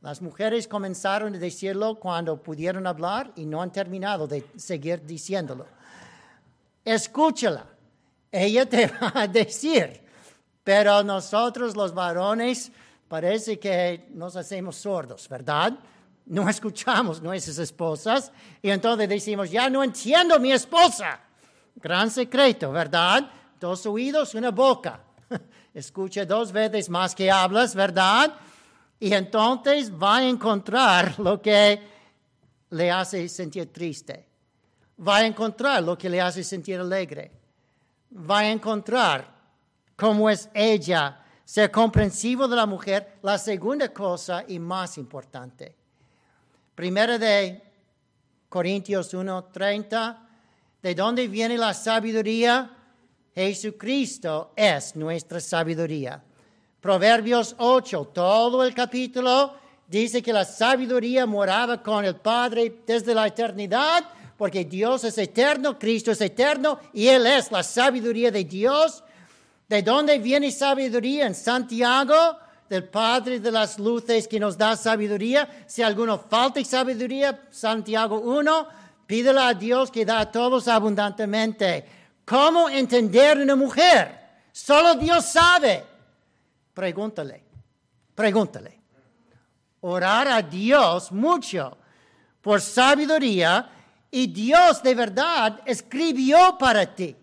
Las mujeres comenzaron a decirlo cuando pudieron hablar y no han terminado de seguir diciéndolo. Escúchala, ella te (laughs) va a decir, pero nosotros los varones parece que nos hacemos sordos, ¿verdad? No escuchamos nuestras esposas y entonces decimos, ya no entiendo mi esposa. Gran secreto, ¿verdad? Dos oídos, una boca. Escucha dos veces más que hablas, ¿verdad? Y entonces va a encontrar lo que le hace sentir triste. Va a encontrar lo que le hace sentir alegre. Va a encontrar cómo es ella, ser comprensivo de la mujer. La segunda cosa y más importante. Primera de Corintios 1:30. ¿De dónde viene la sabiduría? Jesucristo es nuestra sabiduría. Proverbios 8, todo el capítulo dice que la sabiduría moraba con el Padre desde la eternidad, porque Dios es eterno, Cristo es eterno y Él es la sabiduría de Dios. ¿De dónde viene sabiduría? En Santiago, del Padre de las luces que nos da sabiduría. Si alguno falta sabiduría, Santiago 1, pídele a Dios que da a todos abundantemente. ¿Cómo entender una mujer? Solo Dios sabe. Pregúntale, pregúntale. Orar a Dios mucho por sabiduría y Dios de verdad escribió para ti.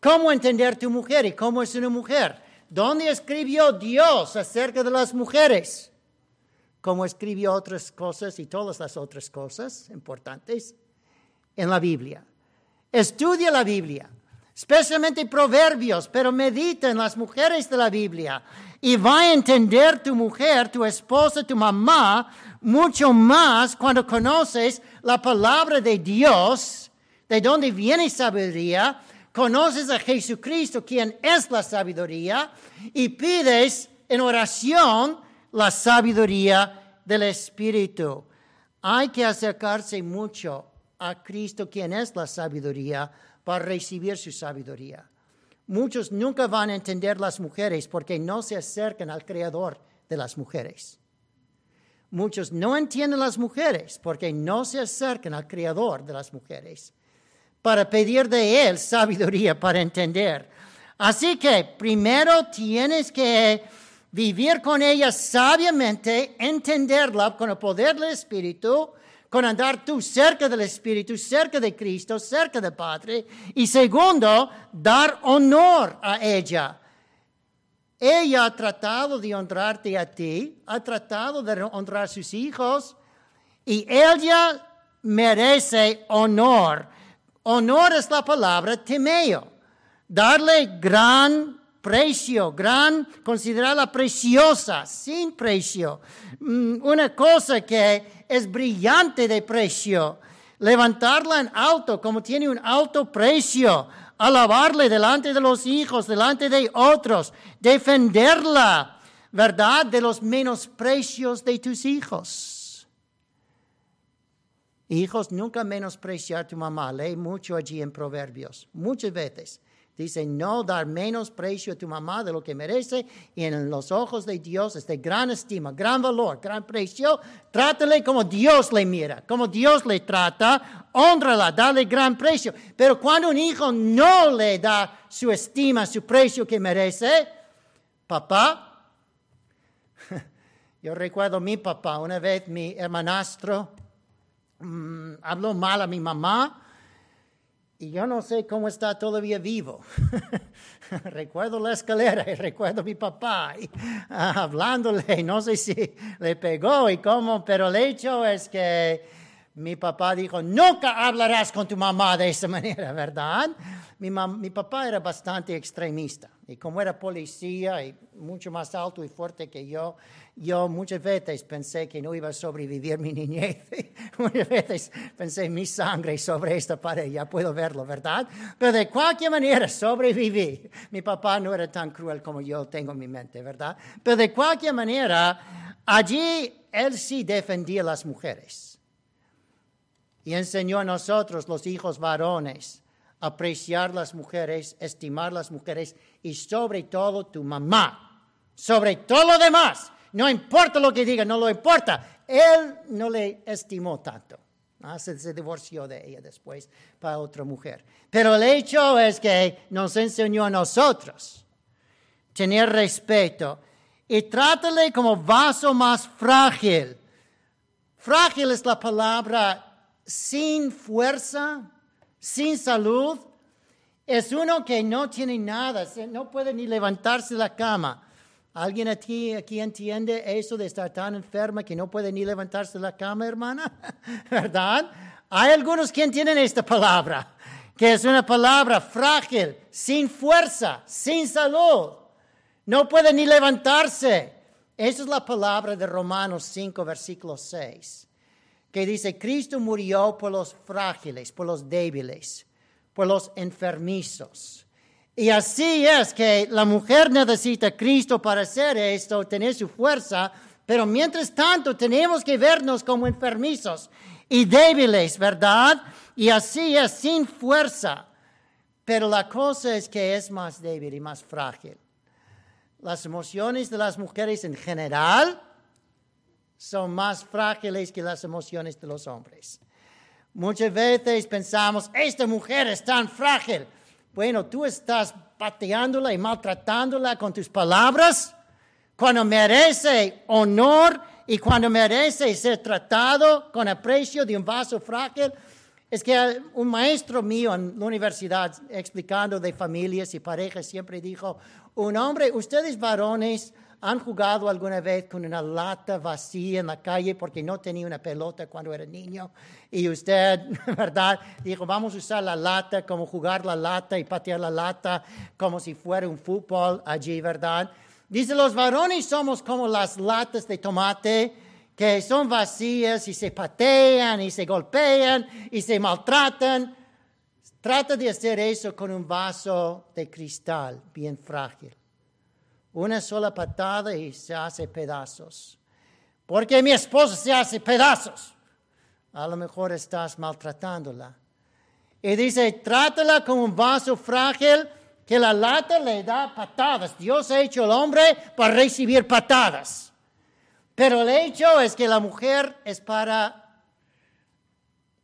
¿Cómo entender tu mujer y cómo es una mujer? ¿Dónde escribió Dios acerca de las mujeres? ¿Cómo escribió otras cosas y todas las otras cosas importantes? En la Biblia. Estudia la Biblia especialmente proverbios, pero medita en las mujeres de la Biblia y va a entender tu mujer, tu esposa, tu mamá mucho más cuando conoces la palabra de Dios, de dónde viene sabiduría, conoces a Jesucristo, quien es la sabiduría, y pides en oración la sabiduría del Espíritu. Hay que acercarse mucho a Cristo, quien es la sabiduría, para recibir su sabiduría. Muchos nunca van a entender las mujeres porque no se acercan al creador de las mujeres. Muchos no entienden las mujeres porque no se acercan al creador de las mujeres para pedir de él sabiduría para entender. Así que primero tienes que vivir con ella sabiamente, entenderla con el poder del Espíritu con andar tú cerca del Espíritu, cerca de Cristo, cerca del Padre. Y segundo, dar honor a ella. Ella ha tratado de honrarte a ti, ha tratado de honrar a sus hijos y ella merece honor. Honor es la palabra temeo. Darle gran precio, gran, considerarla preciosa, sin precio. Mm, una cosa que es brillante de precio. Levantarla en alto como tiene un alto precio. Alabarle delante de los hijos, delante de otros. Defenderla, ¿verdad? De los menosprecios de tus hijos. Hijos, nunca menospreciar a tu mamá. Lee mucho allí en Proverbios, muchas veces. Dice, no dar menos precio a tu mamá de lo que merece y en los ojos de Dios es de gran estima, gran valor, gran precio. Trátale como Dios le mira, como Dios le trata, honrala, dale gran precio. Pero cuando un hijo no le da su estima, su precio que merece, papá, (laughs) yo recuerdo a mi papá, una vez mi hermanastro mm, habló mal a mi mamá y yo no sé cómo está todavía vivo. (laughs) recuerdo la escalera y recuerdo a mi papá ah, hablándole, no sé si le pegó y cómo, pero el hecho es que mi papá dijo, nunca hablarás con tu mamá de esa (laughs) manera, ¿verdad? Mi, mi papá era bastante extremista y como era policía y mucho más alto y fuerte que yo, yo muchas veces pensé que no iba a sobrevivir mi niñez. (laughs) muchas veces pensé mi sangre sobre esta pared, ya puedo verlo, ¿verdad? Pero de cualquier manera sobreviví. Mi papá no era tan cruel como yo tengo en mi mente, ¿verdad? Pero de cualquier manera, allí él sí defendía a las mujeres. Y enseñó a nosotros, los hijos varones, apreciar las mujeres, estimar las mujeres y sobre todo tu mamá, sobre todo lo demás. No importa lo que diga, no lo importa. Él no le estimó tanto. Ah, se, se, divorció de ella después para otra mujer. Pero el hecho es que nos enseñó a nosotros tener respeto y trátale como vaso más frágil. Frágil es la palabra sin fuerza, sin salud, es uno que no tiene nada, no puede ni levantarse de la cama. ¿Alguien aquí, aquí entiende eso de estar tan enferma que no puede ni levantarse de la cama, hermana? (laughs) ¿Verdad? Hay algunos que entienden esta palabra, que es una palabra frágil, sin fuerza, sin salud. No puede ni levantarse. Esa es la palabra de Romanos 5, versículo 6 que dice, Cristo murió por los frágiles, por los débiles, por los enfermizos. Y así es que la mujer necesita Cristo para hacer esto, tener su fuerza, pero mientras tanto tenemos que vernos como enfermizos y débiles, ¿verdad? Y así es, sin fuerza. Pero la cosa es que es más débil y más frágil. Las emociones de las mujeres en general son más frágiles que las emociones de los hombres. Muchas veces pensamos, esta mujer es tan frágil. Bueno, tú estás pateándola y maltratándola con tus palabras cuando merece honor y cuando merece ser tratado con aprecio de un vaso frágil. Es que un maestro mío en la universidad explicando de familias y parejas siempre dijo, un hombre, ustedes varones, ¿Han jugado alguna vez con una lata vacía en la calle porque no tenía una pelota cuando era niño? Y usted, (laughs) ¿verdad? Dijo, vamos a usar la lata, como jugar la lata y patear la lata como si fuera un fútbol allí, ¿verdad? Dice, los varones somos como las latas de tomate que son vacías y se patean y se golpean y se maltratan. Trata de hacer eso con un vaso de cristal bien frágil una sola patada y se hace pedazos. Porque mi esposa se hace pedazos. A lo mejor estás maltratándola. Y dice, trátala como un vaso frágil que la lata le da patadas. Dios ha hecho al hombre para recibir patadas. Pero el hecho es que la mujer es para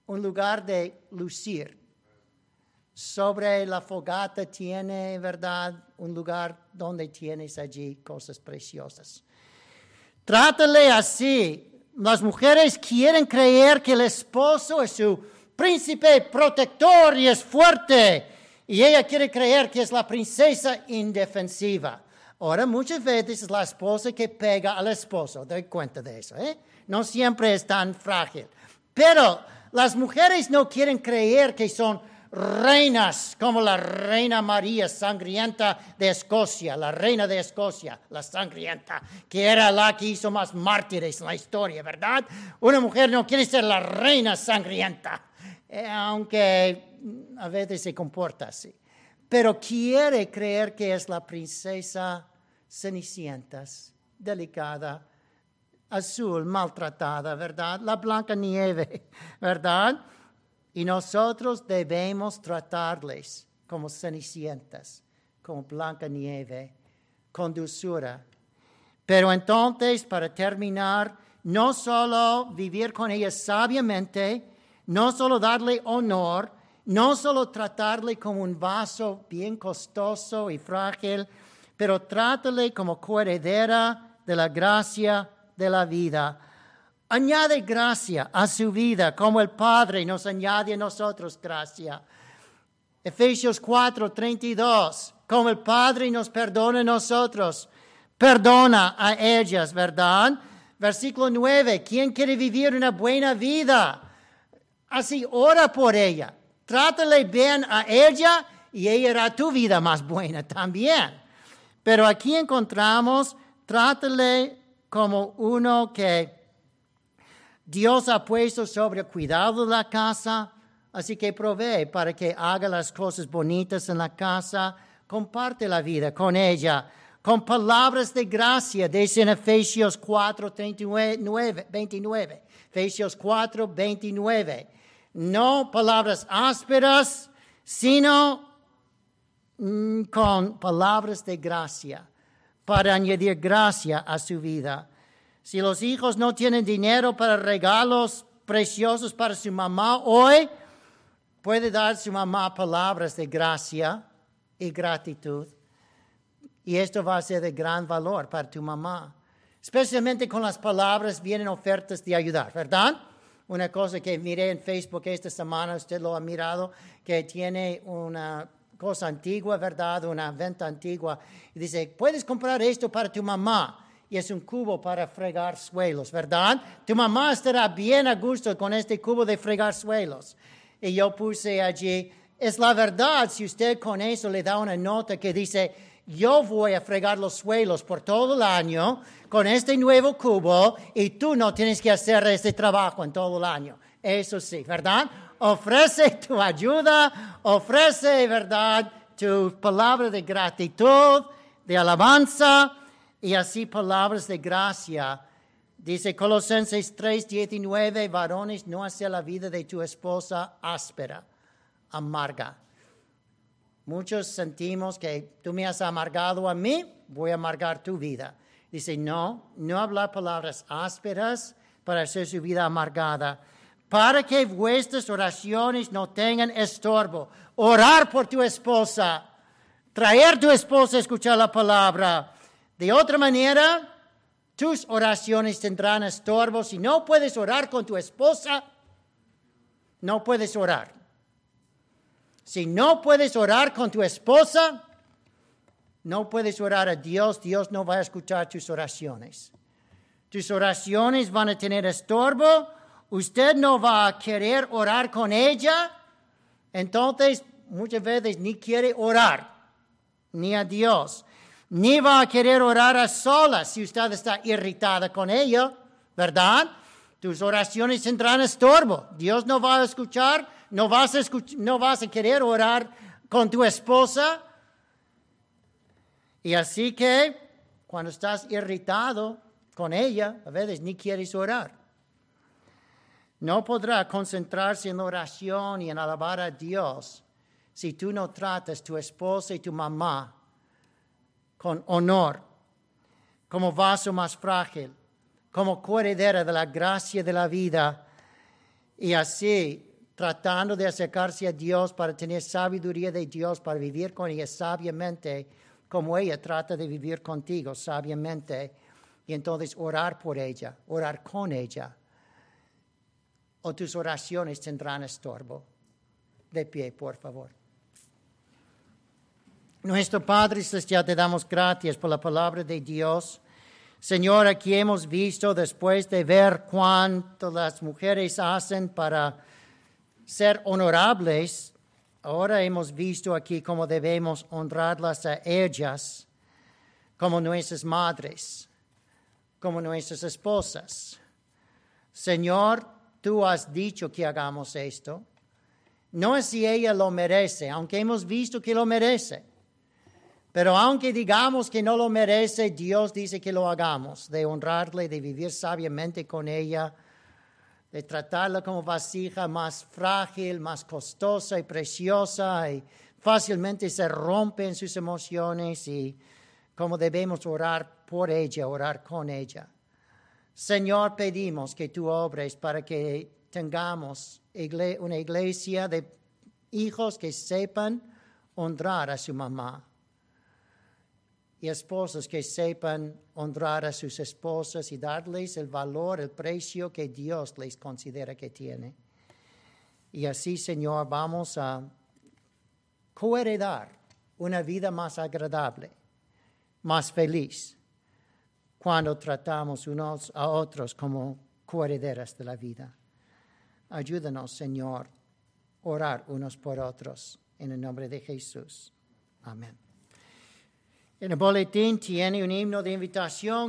un lugar de lucir sobre la fogata tiene, ¿verdad? Un lugar donde tienes allí cosas preciosas. Trátale así. Las mujeres quieren creer que el esposo es su príncipe protector y es fuerte. Y ella quiere creer que es la princesa indefensiva. Ahora, muchas veces es la esposa que pega al esposo. Doy cuenta de eso, ¿eh? No siempre es tan frágil. Pero las mujeres no quieren creer que son reinas como la reina María sangrienta de Escocia, la reina de Escocia, la sangrienta, que era la que hizo más mártires en la historia, ¿verdad? Una mujer no quiere ser la reina sangrienta, eh, aunque a veces se comporta así, pero quiere creer que es la princesa cenicienta, delicada, azul, maltratada, ¿verdad? La blanca nieve, (laughs) ¿verdad? Y nosotros debemos tratarles como cenicientas, como blanca nieve, con dulzura. Pero entonces, para terminar, no solo vivir con ellas sabiamente, no solo darle honor, no solo tratarle como un vaso bien costoso y frágil, pero trátale como coheredera de la gracia de la vida Añade gracia a su vida como el Padre nos añade a nosotros gracia. Efesios 4, 32, como el Padre nos perdona a nosotros, perdona a ellas, ¿verdad? Versículo 9, ¿quién quiere vivir una buena vida? Así ora por ella, trátale bien a ella y ella hará tu vida más buena también. Pero aquí encontramos, trátale como uno que Dios ha puesto sobre cuidado la casa, así que provee para que haga las cosas bonitas en la casa, comparte la vida con ella, con palabras de gracia, dice en Efesios 4, 29, 29. Efesios 4, 29. No palabras ásperas, sino mm, con palabras de gracia, para añadir gracia a su vida. Si los hijos no tienen dinero para regalos preciosos para su mamá hoy, puede dar su mamá palabras de gracia y gratitud. Y esto va a ser de gran valor para tu mamá. Especialmente con las palabras vienen ofertas de ayudar, ¿verdad? Una cosa que miré en Facebook esta semana, usted lo ha mirado, que tiene una cosa antigua, ¿verdad? Una venta antigua. Y dice, puedes comprar esto para tu mamá. Y es un cubo para fregar suelos, ¿verdad? Tu mamá estará bien a gusto con este cubo de fregar suelos. Y yo puse allí, es la verdad si usted con eso le da una nota que dice, yo voy a fregar los suelos por todo el año con este nuevo cubo y tú no tienes que hacer este trabajo en todo el año. Eso sí, ¿verdad? Ofrece tu ayuda, ofrece, ¿verdad? Tu palabra de gratitud, de alabanza y así palabras de gracia. Dice Colosenses 3, 19, varones, no hacia la vida de tu esposa áspera, amarga Muchos sentimos que tú me has amargado a mí, voy a amargar tu vida. Dice, no, no hablar palabras ásperas para hacer su vida amargada, para que vuestras oraciones no tengan estorbo. Orar por tu esposa, traer tu esposa a escuchar la palabra. De otra manera, tus oraciones tendrán estorbo. Si no puedes orar con tu esposa, no puedes orar. Si no puedes orar con tu esposa, no puedes orar a Dios, Dios no va a escuchar tus oraciones. Tus oraciones van a tener estorbo, usted no va a querer orar con ella, entonces muchas veces ni quiere orar, ni a Dios, ni va a querer orar a solas si usted está irritada con ella, ¿verdad? Tus oraciones tendrán estorbo, Dios no va a escuchar no vas a, a querer orar con tu esposa. Y así que cuando estás irritado con ella, a veces ni quieres orar. No podrá concentrarse en oración y en alabar a Dios si tú no tratas tu esposa y tu mamá con honor, como vaso más frágil, como corredera de la gracia de la vida, y así tratando de acercarse a Dios para tener sabiduría de Dios, para vivir con ella sabiamente, como ella trata de vivir contigo sabiamente, y entonces orar por ella, orar con ella, o tus oraciones tendrán estorbo. De pie, por favor. Nuestro Padre ya te damos gracias por la palabra de Dios. Señor, aquí hemos visto después de ver cuánto las mujeres hacen para ser honorables, ahora hemos visto aquí cómo debemos honrarlas a ellas como nuestras madres, como nuestras esposas. Señor, tú has dicho que hagamos esto. No es si ella lo merece, aunque hemos visto que lo merece. Pero aunque digamos que no lo merece, Dios dice que lo hagamos, de honrarle, de vivir sabiamente con ella de tratarla como vasija más frágil, más costosa y preciosa y fácilmente se rompen sus emociones y como debemos orar por ella, orar con ella. Señor, pedimos que tú obres para que tengamos una iglesia de hijos que sepan honrar a su mamá y esposos que sepan honrar a sus esposas y darles el valor, el precio que Dios les considera que tiene. Y así, Señor, vamos a coheredar una vida más agradable, más feliz, cuando tratamos unos a otros como coherederas de la vida. Ayúdanos, Señor, orar unos por otros En el nombre de Jesús. Amén. En el boletín tiene un himno de invitación